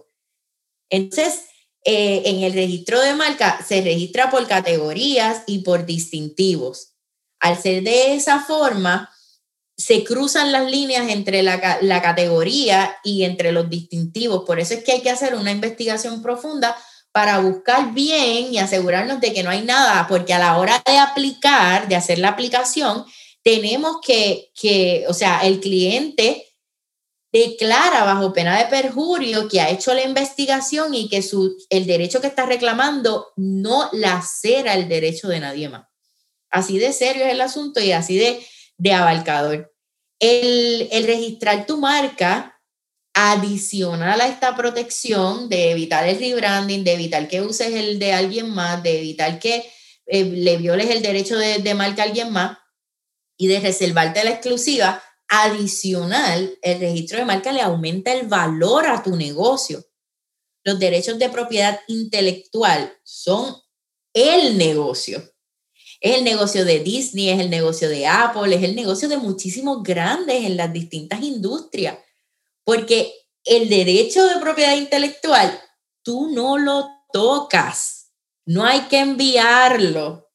Entonces, eh, en el registro de marca se registra por categorías y por distintivos. Al ser de esa forma, se cruzan las líneas entre la, categoría y entre los distintivos. Por eso es que hay que hacer una investigación profunda para buscar bien y asegurarnos de que no hay nada, porque a la hora de aplicar, de hacer la aplicación, tenemos que, que o sea, el cliente declara bajo pena de perjurio que ha hecho la investigación y que su, el derecho que está reclamando no lacera el derecho de nadie más. Así de serio es el asunto y así de de abarcador. El, registrar tu marca adicional a esta protección de evitar el rebranding, de evitar que uses el de alguien más, de evitar que eh, le violes el derecho de, de, marca a alguien más y de reservarte la exclusiva, adicional, el registro de marca le aumenta el valor a tu negocio. Los derechos de propiedad intelectual son el negocio. Es el negocio de Disney, es el negocio de Apple, es el negocio de muchísimos grandes en las distintas industrias. Porque el derecho de propiedad intelectual, tú no lo tocas. No hay que enviarlo.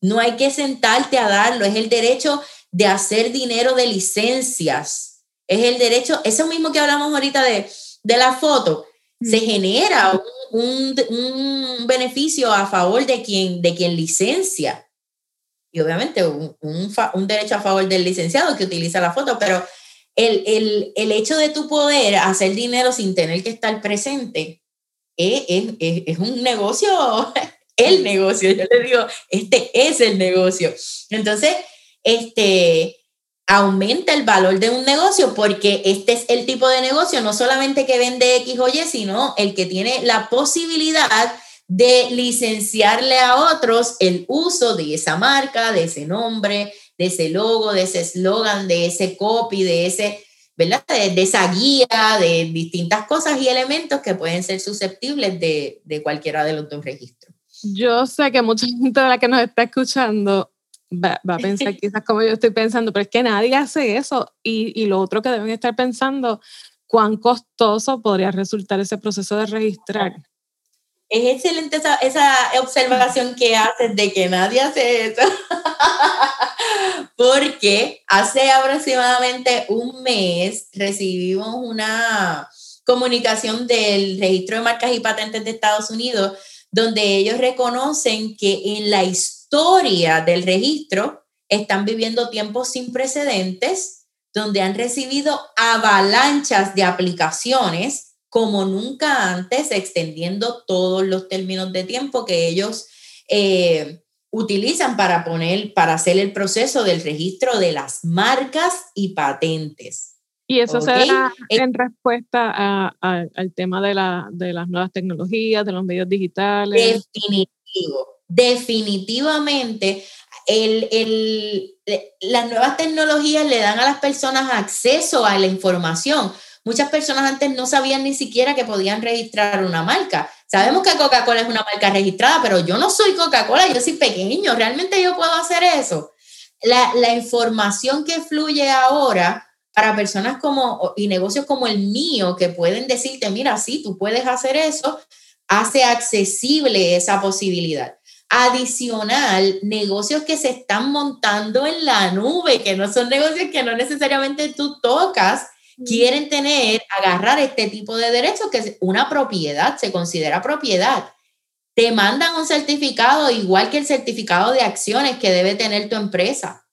No hay que sentarte a darlo. Es el derecho de hacer dinero de licencias. Es el derecho, eso mismo que hablamos ahorita de, de la foto, se genera un, un, beneficio a favor de quien, de quien licencia y obviamente un, un, derecho a favor del licenciado que utiliza la foto, pero el, el, el hecho de tu poder hacer dinero sin tener que estar presente es, es, es un negocio, el negocio, yo le digo, este es el negocio. Entonces, este, aumenta el valor de un negocio porque este es el tipo de negocio, no solamente que vende X o Y, sino el que tiene la posibilidad de licenciarle a otros el uso de esa marca, de ese nombre, de ese logo, de ese eslogan, de ese copy, de ese, ¿verdad? De, esa guía, de distintas cosas y elementos que pueden ser susceptibles de, cualquiera de los dos registros. Yo sé que mucha gente de la que nos está escuchando va, a pensar quizás como yo estoy pensando, pero es que nadie hace eso. Y, y lo otro que deben estar pensando, cuán costoso podría resultar ese proceso de registrar. Es excelente esa, esa, observación que haces de que nadie hace eso. Porque hace aproximadamente un mes recibimos una comunicación del registro de marcas y patentes de Estados Unidos, donde ellos reconocen que en la historia del registro están viviendo tiempos sin precedentes, donde han recibido avalanchas de aplicaciones como nunca antes, extendiendo todos los términos de tiempo que ellos eh, utilizan para poner, para hacer el proceso del registro de las marcas y patentes. Y eso se da eh, en respuesta al tema de, la, de las nuevas tecnologías, de los medios digitales. Definitivo, definitivamente. El, el, las nuevas tecnologías le dan a las personas acceso a la información, muchas personas antes no sabían ni siquiera que podían registrar una marca. Sabemos que Coca-Cola es una marca registrada, pero yo no soy Coca-Cola, yo soy pequeño, realmente yo puedo hacer eso. La, la información que fluye ahora para personas como y negocios como el mío que pueden decirte, mira, sí, tú puedes hacer eso, hace accesible esa posibilidad. Adicional, negocios que se están montando en la nube, que no son negocios que no necesariamente tú tocas, quieren tener, agarrar este tipo de derechos, que es una propiedad, se considera propiedad. Te mandan un certificado igual que el certificado de acciones que debe tener tu empresa.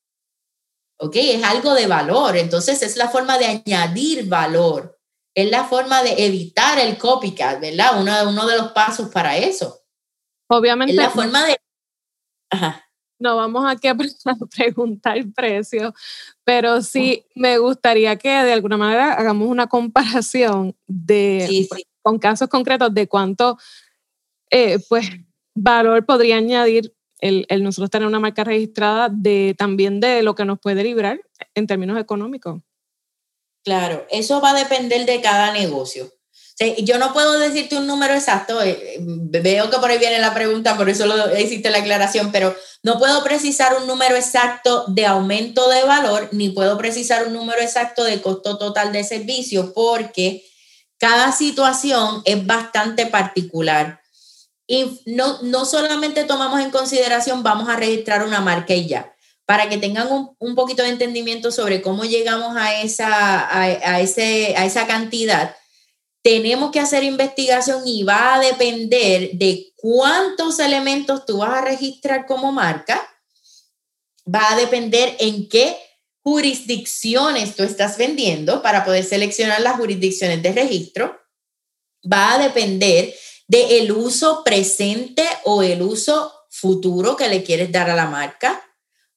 ¿Ok? Es algo de valor. Entonces es la forma de añadir valor. Es la forma de evitar el copycat, ¿verdad? Uno, uno de los pasos para eso. Obviamente. Es la forma de... No vamos aquí a preguntar el precio, pero sí me gustaría que de alguna manera hagamos una comparación de, con casos concretos de cuánto eh, pues, valor podría añadir el, el, nosotros tener una marca registrada de también de lo que nos puede librar en términos económicos. Claro, eso va a depender de cada negocio yo no puedo decirte un número exacto, eh, veo que por ahí viene la pregunta, por eso lo, hiciste la aclaración, pero no puedo precisar un número exacto de aumento de valor, ni puedo precisar un número exacto de costo total de servicio, porque cada situación es bastante particular. Y no, no solamente tomamos en consideración, vamos a registrar una marca y ya. Para que tengan un, un, poquito de entendimiento sobre cómo llegamos a esa, a, a, ese, a esa cantidad tenemos que hacer investigación y va a depender de cuántos elementos tú vas a registrar como marca, va a depender en qué jurisdicciones tú estás vendiendo para poder seleccionar las jurisdicciones de registro, va a depender del el uso presente o el uso futuro que le quieres dar a la marca,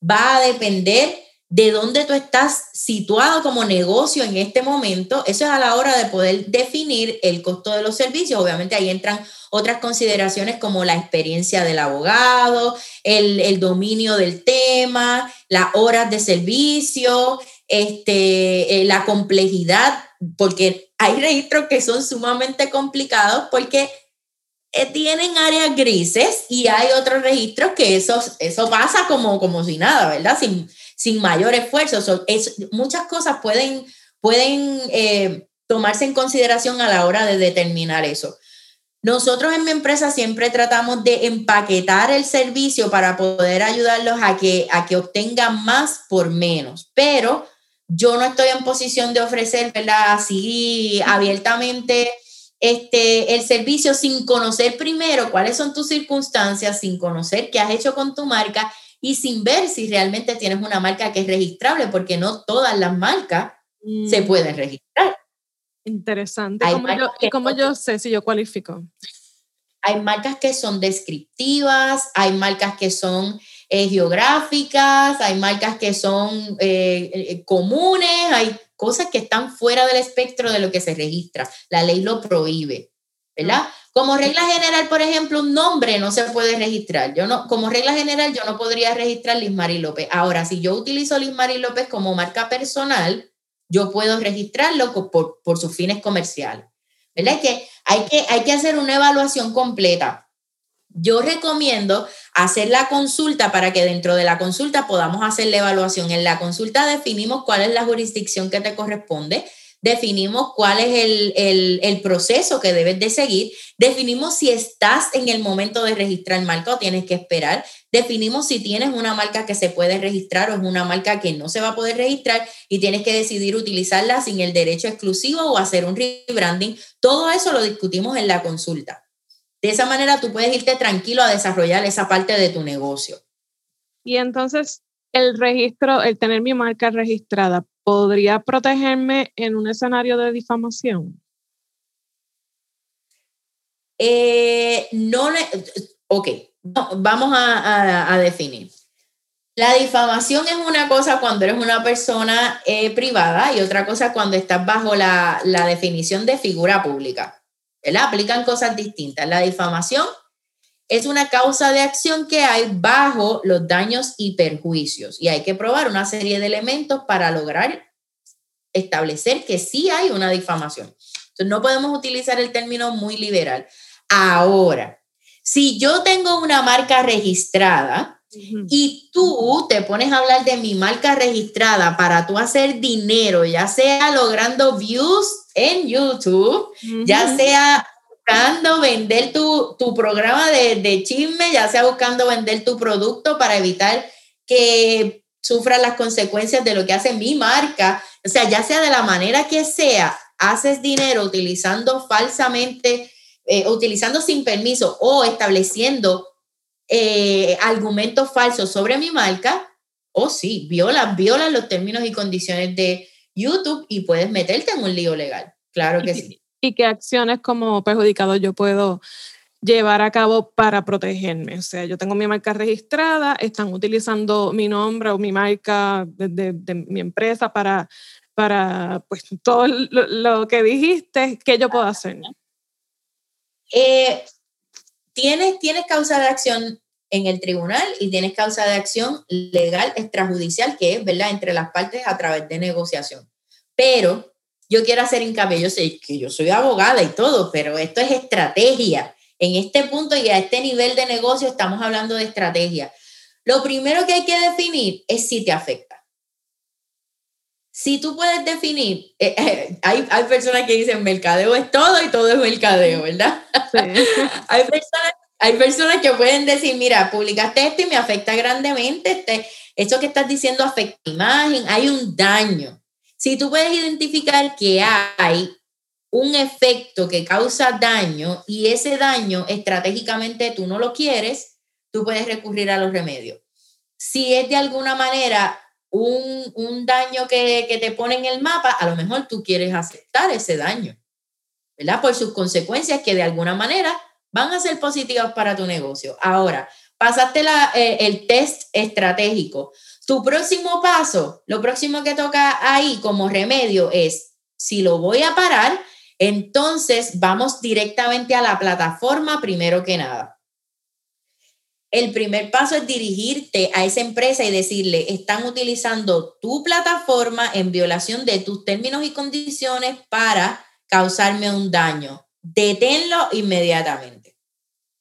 va a depender de dónde tú estás situado como negocio en este momento, eso es a la hora de poder definir el costo de los servicios. Obviamente ahí entran otras consideraciones como la experiencia del abogado, el, dominio del tema, las horas de servicio, este, eh, la complejidad, porque hay registros que son sumamente complicados porque eh, tienen áreas grises y hay otros registros que eso, eso pasa como, como si nada, ¿verdad? Sin, sin mayor esfuerzo. es, muchas cosas pueden, pueden eh, tomarse en consideración a la hora de determinar eso. Nosotros en mi empresa siempre tratamos de empaquetar el servicio para poder ayudarlos a que, a que obtengan más por menos, pero yo no estoy en posición de ofrecer, ¿verdad? Así abiertamente este, el servicio sin conocer primero cuáles son tus circunstancias, sin conocer qué has hecho con tu marca y sin ver si realmente tienes una marca que es registrable, porque no todas las marcas se mm. pueden registrar. Interesante. ¿Y cómo yo, sé si yo cualifico? Hay marcas que son descriptivas, hay marcas que son eh, geográficas, hay marcas que son eh, eh, comunes, hay cosas que están fuera del espectro de lo que se registra. La ley lo prohíbe, ¿verdad? Como regla general, por ejemplo, un nombre no se puede registrar. Yo no, como regla general, yo no podría registrar Liz Mari López. Ahora, si yo utilizo Liz Mari López como marca personal, yo puedo registrarlo por, por sus fines comerciales. ¿Verdad? Que hay, que hay que hacer una evaluación completa. Yo recomiendo hacer la consulta para que dentro de la consulta podamos hacer la evaluación. En la consulta definimos cuál es la jurisdicción que te corresponde definimos cuál es el, proceso que debes de seguir, definimos si estás en el momento de registrar marca o tienes que esperar, definimos si tienes una marca que se puede registrar o es una marca que no se va a poder registrar y tienes que decidir utilizarla sin el derecho exclusivo o hacer un rebranding. Todo eso lo discutimos en la consulta. De esa manera tú puedes irte tranquilo a desarrollar esa parte de tu negocio. Y entonces, el registro, el tener mi marca registrada, ¿podría protegerme en un escenario de difamación? Eh, no, ok, vamos a, definir. La difamación es una cosa cuando eres una persona eh, privada y otra cosa cuando estás bajo la, la definición de figura pública. ¿Verdad? Aplican cosas distintas. La difamación es una causa de acción que hay bajo los daños y perjuicios y hay que probar una serie de elementos para lograr establecer que sí hay una difamación. Entonces, no podemos utilizar el término muy liberal. Ahora, si yo tengo una marca registrada, y tú te pones a hablar de mi marca registrada para tú hacer dinero, ya sea logrando views en YouTube, ya sea buscando vender tu, programa de, de, chisme, ya sea buscando vender tu producto para evitar que sufran las consecuencias de lo que hace mi marca, o sea, ya sea de la manera que sea, haces dinero utilizando falsamente, eh, utilizando sin permiso o estableciendo eh, argumentos falsos sobre mi marca, o sí, violan, violan los términos y condiciones de YouTube y puedes meterte en un lío legal. Claro que sí. ¿Y qué acciones como perjudicador yo puedo llevar a cabo para protegerme? O sea, yo tengo mi marca registrada, están utilizando mi nombre o mi marca de, mi empresa para, para pues, todo lo, que dijiste, ¿qué yo puedo hacer? Eh, tienes, tienes causa de acción en el tribunal y tienes causa de acción legal extrajudicial, que es, ¿verdad?, entre las partes a través de negociación. Pero yo quiero hacer hincapié, yo sé que yo soy abogada y todo, pero esto es estrategia. En este punto y a este nivel de negocio estamos hablando de estrategia. Lo primero que hay que definir es si te afecta. Si tú puedes definir, eh, eh, hay, hay, personas que dicen mercadeo es todo y todo es mercadeo, ¿verdad? hay, personas, hay personas que pueden decir, mira, publicaste esto y me afecta grandemente, este, esto que estás diciendo afecta mi imagen, hay un daño. Si tú puedes identificar que hay un efecto que causa daño y ese daño estratégicamente tú no lo quieres, tú puedes recurrir a los remedios. Si es de alguna manera un, daño que, que, te pone en el mapa, a lo mejor tú quieres aceptar ese daño, ¿verdad? Por sus consecuencias que de alguna manera van a ser positivas para tu negocio. Ahora, pasaste la, eh, el test estratégico. Tu próximo paso, lo próximo que toca ahí como remedio es, si lo voy a parar, entonces vamos directamente a la plataforma primero que nada. El primer paso es dirigirte a esa empresa y decirle, están utilizando tu plataforma en violación de tus términos y condiciones para causarme un daño. Deténlo inmediatamente.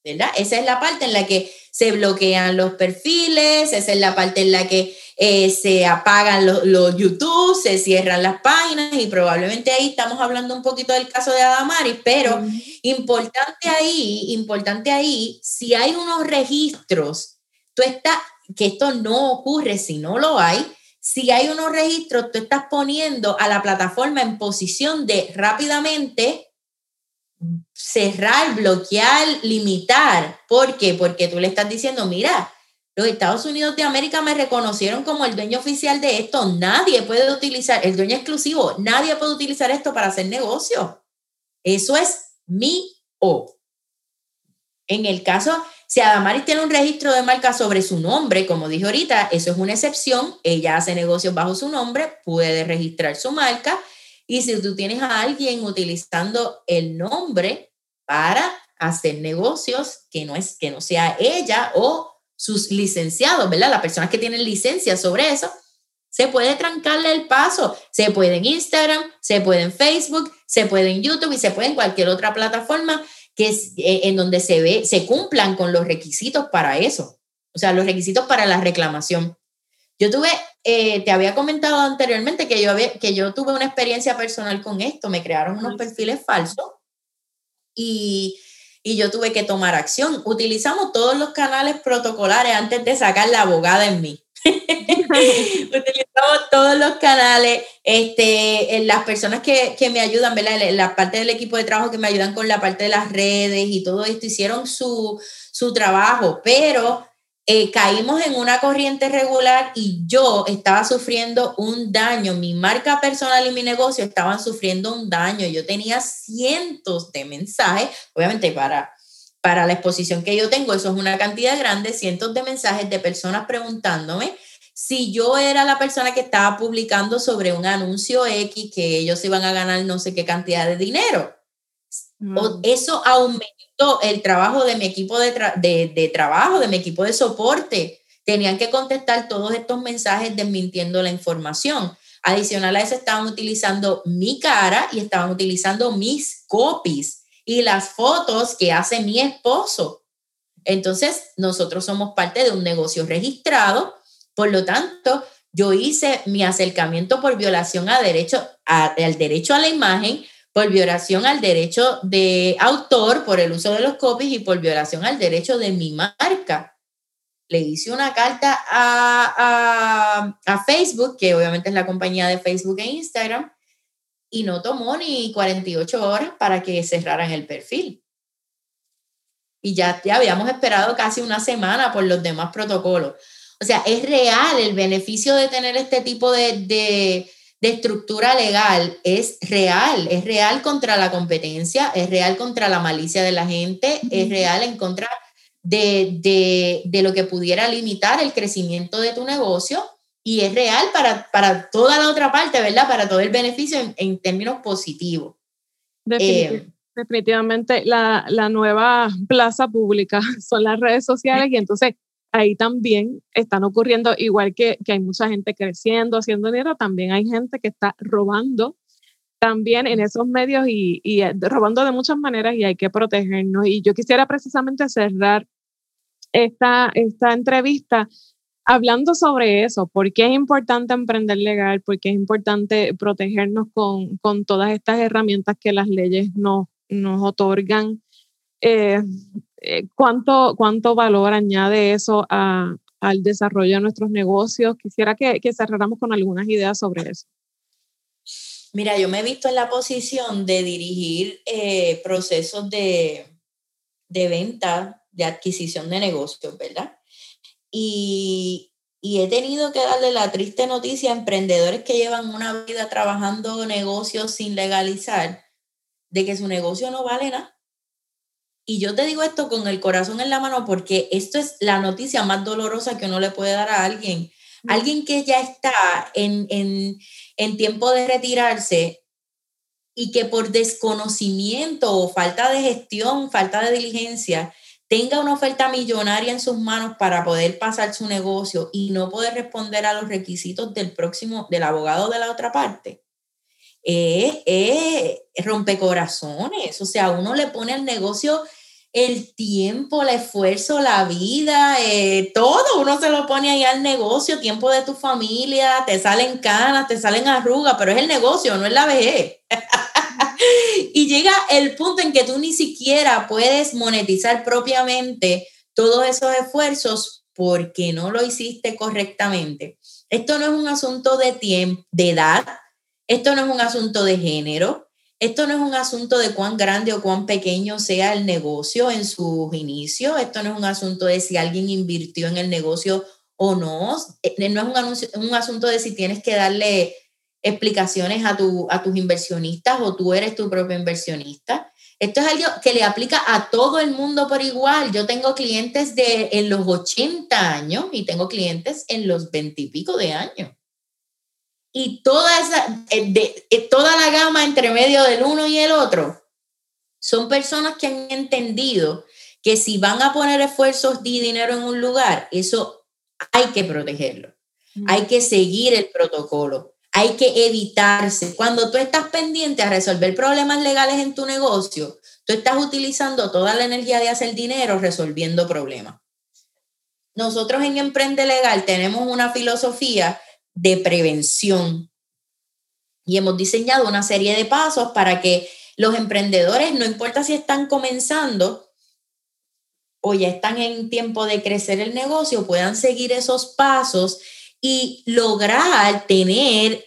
¿Verdad? Esa es la parte en la que se bloquean los perfiles, esa es la parte en la que eh, se apagan los, YouTube, se cierran las páginas y probablemente ahí estamos hablando un poquito del caso de Adamaris, pero importante ahí, importante ahí, si hay unos registros, tú estás, que esto no ocurre si no lo hay, si hay unos registros, tú estás poniendo a la plataforma en posición de rápidamente cerrar, bloquear, limitar. ¿Por qué? Porque tú le estás diciendo, mira, los Estados Unidos de América me reconocieron como el dueño oficial de esto. Nadie puede utilizar, el dueño exclusivo, nadie puede utilizar esto para hacer negocio. Eso es mi o. En el caso, si Adamaris tiene un registro de marca sobre su nombre, como dije ahorita, eso es una excepción. Ella hace negocios bajo su nombre, puede registrar su marca y si tú tienes a alguien utilizando el nombre para hacer negocios que no, es, que no sea ella o sus licenciados, ¿verdad? Las personas que tienen licencia sobre eso, se puede trancarle el paso. Se puede en Instagram, se puede en Facebook, se puede en YouTube y se puede en cualquier otra plataforma que es, eh, en donde se ve, se cumplan con los requisitos para eso. O sea, los requisitos para la reclamación. Yo tuve, eh, te había comentado anteriormente que yo, había, que yo tuve una experiencia personal con esto, me crearon unos perfiles falsos y, y yo tuve que tomar acción. Utilizamos todos los canales protocolares antes de sacar la abogada en mí. Utilizamos todos los canales, este, las personas que, que, me ayudan, ¿verdad? La parte del equipo de trabajo que me ayudan con la parte de las redes y todo esto, hicieron su, su trabajo, pero eh, caímos en una corriente regular y yo estaba sufriendo un daño, mi marca personal y mi negocio estaban sufriendo un daño. Yo tenía cientos de mensajes, obviamente para, para la exposición que yo tengo, eso es una cantidad grande, cientos de mensajes de personas preguntándome si yo era la persona que estaba publicando sobre un anuncio X que ellos iban a ganar no sé qué cantidad de dinero. O eso aumentó el trabajo de mi equipo de, de, trabajo, de mi equipo de soporte. Tenían que contestar todos estos mensajes desmintiendo la información. Adicional a eso, estaban utilizando mi cara y estaban utilizando mis copies y las fotos que hace mi esposo. Entonces, nosotros somos parte de un negocio registrado, por lo tanto, yo hice mi acercamiento por violación a derecho, al derecho a la imagen, por violación al derecho de autor, por el uso de los copies y por violación al derecho de mi marca. Le hice una carta a, a, Facebook, que obviamente es la compañía de Facebook e Instagram, y no tomó ni 48 horas para que cerraran el perfil. Y ya, ya habíamos esperado casi una semana por los demás protocolos. O sea, es real el beneficio de tener este tipo de, de, de estructura legal, es real, es real contra la competencia, es real contra la malicia de la gente, es real en contra de, de, de, lo que pudiera limitar el crecimiento de tu negocio y es real para, para toda la otra parte, ¿verdad? Para todo el beneficio en, en términos positivos. Eh, definitivamente la, la, nueva plaza pública son las redes sociales y entonces ahí también están ocurriendo, igual que, que hay mucha gente creciendo, haciendo dinero, también hay gente que está robando también en esos medios y, y, eh, robando de muchas maneras y hay que protegernos. Y yo quisiera precisamente cerrar esta, esta entrevista hablando sobre eso, por qué es importante emprender legal, por qué es importante protegernos con, con todas estas herramientas que las leyes nos, nos otorgan. Eh, eh, ¿cuánto, ¿Cuánto valor añade eso al desarrollo de nuestros negocios? Quisiera que, que cerráramos con algunas ideas sobre eso. Mira, yo me he visto en la posición de dirigir eh, procesos de, de venta, de adquisición de negocios, ¿verdad? Y, y he tenido que darle la triste noticia a emprendedores que llevan una vida trabajando negocios sin legalizar, de que su negocio no vale nada. Y yo te digo esto con el corazón en la mano porque esto es la noticia más dolorosa que uno le puede dar a alguien. Alguien que ya está en, en, en tiempo de retirarse y que por desconocimiento o falta de gestión, falta de diligencia, tenga una oferta millonaria en sus manos para poder pasar su negocio y no poder responder a los requisitos del próximo, del abogado de la otra parte, es, es rompecorazones. O sea, uno le pone al negocio el tiempo, el esfuerzo, la vida, eh, todo, uno se lo pone ahí al negocio, tiempo de tu familia, te salen canas, te salen arrugas, pero es el negocio, no es la vejez. y llega el punto en que tú ni siquiera puedes monetizar propiamente todos esos esfuerzos porque no lo hiciste correctamente. Esto no es un asunto de tiempo, de edad, esto no es un asunto de género, esto no es un asunto de cuán grande o cuán pequeño sea el negocio en sus inicios. Esto no es un asunto de si alguien invirtió en el negocio o no. Eh, no es un, un asunto de si tienes que darle explicaciones a, tu, a tus inversionistas o tú eres tu propio inversionista. Esto es algo que le aplica a todo el mundo por igual. Yo tengo clientes de en los 80 años y tengo clientes en los 20 y pico de años y toda, esa, eh, de, eh, toda la gama entre medio del uno y el otro son personas que han entendido que si van a poner esfuerzos y dinero en un lugar, eso hay que protegerlo. Hay que seguir el protocolo. Hay que evitarse. Cuando tú estás pendiente a resolver problemas legales en tu negocio, tú estás utilizando toda la energía de hacer dinero resolviendo problemas. Nosotros en Emprende Legal tenemos una filosofía de prevención. Y hemos diseñado una serie de pasos para que los emprendedores, no importa si están comenzando o ya están en tiempo de crecer el negocio, puedan seguir esos pasos y lograr tener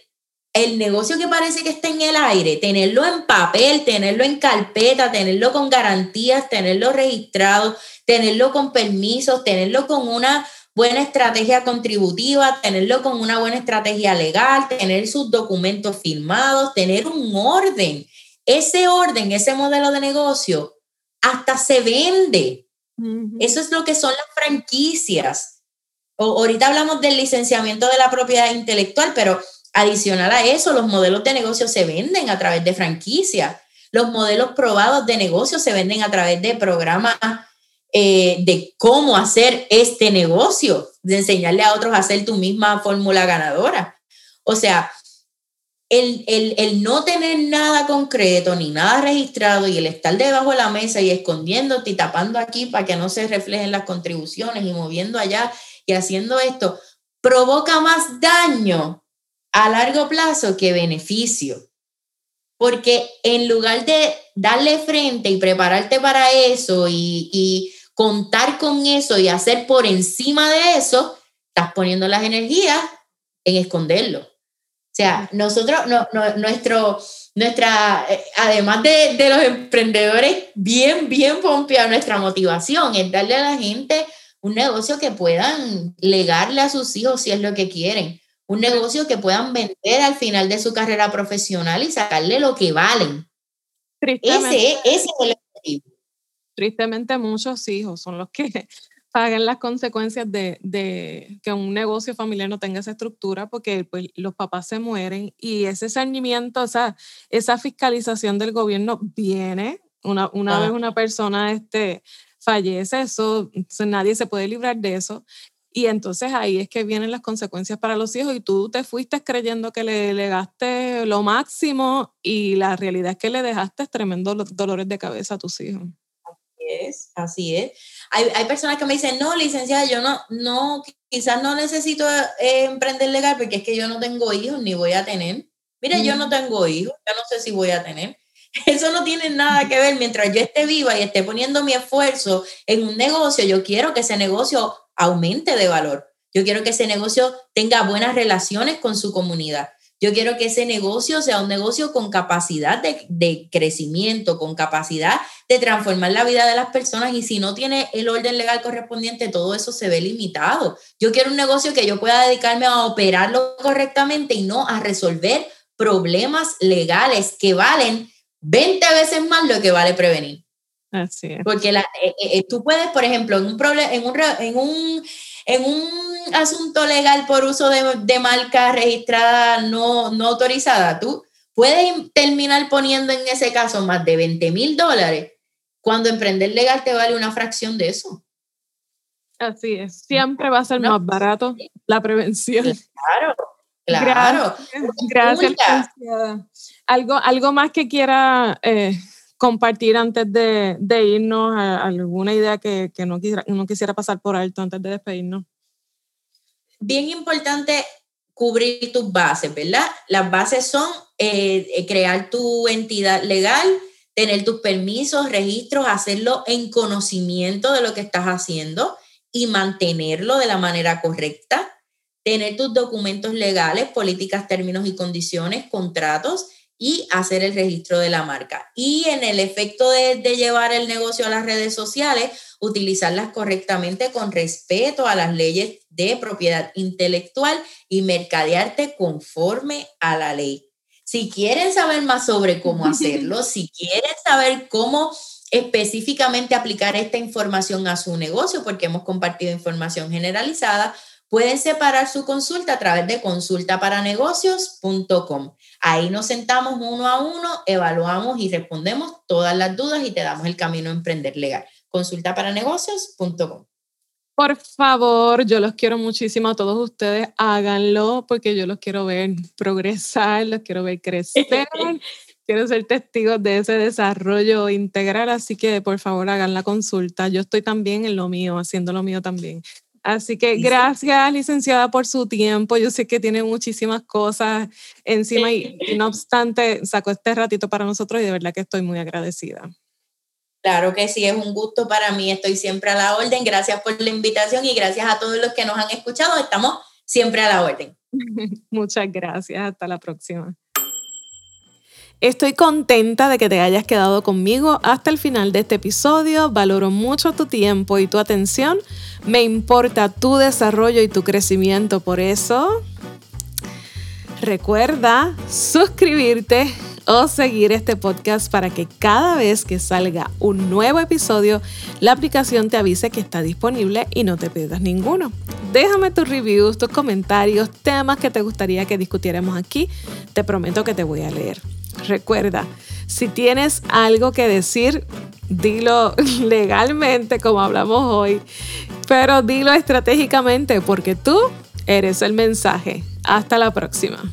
el negocio que parece que está en el aire, tenerlo en papel, tenerlo en carpeta, tenerlo con garantías, tenerlo registrado, tenerlo con permisos, tenerlo con una buena estrategia contributiva, tenerlo con una buena estrategia legal, tener sus documentos firmados, tener un orden. Ese orden, ese modelo de negocio, hasta se vende. Eso es lo que son las franquicias. O, ahorita hablamos del licenciamiento de la propiedad intelectual, pero adicional a eso, los modelos de negocio se venden a través de franquicias. Los modelos probados de negocio se venden a través de programas eh, de cómo hacer este negocio, de enseñarle a otros a hacer tu misma fórmula ganadora. O sea, el, el, el, no tener nada concreto ni nada registrado y el estar debajo de la mesa y escondiéndote y tapando aquí para que no se reflejen las contribuciones y moviendo allá y haciendo esto, provoca más daño a largo plazo que beneficio. Porque en lugar de darle frente y prepararte para eso y, y contar con eso y hacer por encima de eso, estás poniendo las energías en esconderlo. O sea, nosotros, no, nuestro, nuestra, eh, además de, de, los emprendedores, bien, bien pompear nuestra motivación es darle a la gente un negocio que puedan legarle a sus hijos si es lo que quieren. Un negocio que puedan vender al final de su carrera profesional y sacarle lo que valen. Ese, ese es el. Tristemente muchos hijos son los que paguen las consecuencias de, de, que un negocio familiar no tenga esa estructura porque pues, los papás se mueren y ese cernimiento, o sea, esa fiscalización del gobierno viene una, una vez una persona este, fallece, eso, nadie se puede librar de eso. Y entonces ahí es que vienen las consecuencias para los hijos y tú te fuiste creyendo que le legaste lo máximo y la realidad es que le dejaste tremendos dolores de cabeza a tus hijos. Es, así es hay, hay, personas que me dicen, no, licenciada, yo no, no, quizás no necesito eh, emprender legal porque es que yo no tengo hijos ni voy a tener. Mire, yo no tengo hijos, yo no sé si voy a tener. Eso no tiene nada que ver. Mientras yo esté viva y esté poniendo mi esfuerzo en un negocio, yo quiero que ese negocio aumente de valor. Yo quiero que ese negocio tenga buenas relaciones con su comunidad. Yo quiero que ese negocio sea un negocio con capacidad de, crecimiento, con capacidad de transformar la vida de las personas y si no tiene el orden legal correspondiente, todo eso se ve limitado. Yo quiero un negocio que yo pueda dedicarme a operarlo correctamente y no a resolver problemas legales que valen 20 veces más lo que vale prevenir. Así es. Porque la, eh, eh, eh, tú puedes, por ejemplo, en un, en un, en un en un asunto legal por uso de, marca registrada no, no autorizada, tú puedes terminar poniendo en ese caso más de 20 mil dólares cuando emprender legal te vale una fracción de eso. Así es, siempre va a ser más barato la prevención. Claro, claro. Gracias. Algo, algo más que quiera eh, compartir antes de, de irnos alguna idea que, que no, quisiera, no quisiera pasar por alto antes de despedirnos? Bien importante cubrir tus bases, ¿verdad? Las bases son eh, eh, crear tu entidad legal, tener tus permisos, registros, hacerlo en conocimiento de lo que estás haciendo y mantenerlo de la manera correcta, tener tus documentos legales, políticas, términos y condiciones, contratos y hacer el registro de la marca. Y en el efecto de, llevar el negocio a las redes sociales, utilizarlas correctamente con respeto a las leyes de propiedad intelectual y mercadearte conforme a la ley. Si quieren saber más sobre cómo hacerlo, si quieren saber cómo específicamente aplicar esta información a su negocio, porque hemos compartido información generalizada, pueden separar su consulta a través de consultaparanegocios.com. Ahí nos sentamos uno a uno, evaluamos y respondemos todas las dudas y te damos el camino a emprender legal. Consultaparanegocios.com. Por favor, yo los quiero muchísimo a todos ustedes, háganlo porque yo los quiero ver progresar, los quiero ver crecer, quiero ser testigos de ese desarrollo integral, así que por favor hagan la consulta. Yo estoy también en lo mío, haciendo lo mío también. Así que gracias, licenciada, por su tiempo. Yo sé que tiene muchísimas cosas encima y, no obstante sacó este ratito para nosotros y de verdad que estoy muy agradecida. Claro que sí, es un gusto para mí. Estoy siempre a la orden. Gracias por la invitación y gracias a todos los que nos han escuchado. Estamos siempre a la orden. Muchas gracias. Hasta la próxima. Estoy contenta de que te hayas quedado conmigo hasta el final de este episodio. Valoro mucho tu tiempo y tu atención. Me importa tu desarrollo y tu crecimiento. Por eso, recuerda suscribirte o seguir este podcast para que cada vez que salga un nuevo episodio, la aplicación te avise que está disponible y no te pierdas ninguno. Déjame tus reviews, tus comentarios, temas que te gustaría que discutiéramos aquí. Te prometo que te voy a leer. Recuerda, si tienes algo que decir, dilo legalmente como hablamos hoy, pero dilo estratégicamente porque tú eres el mensaje. Hasta la próxima.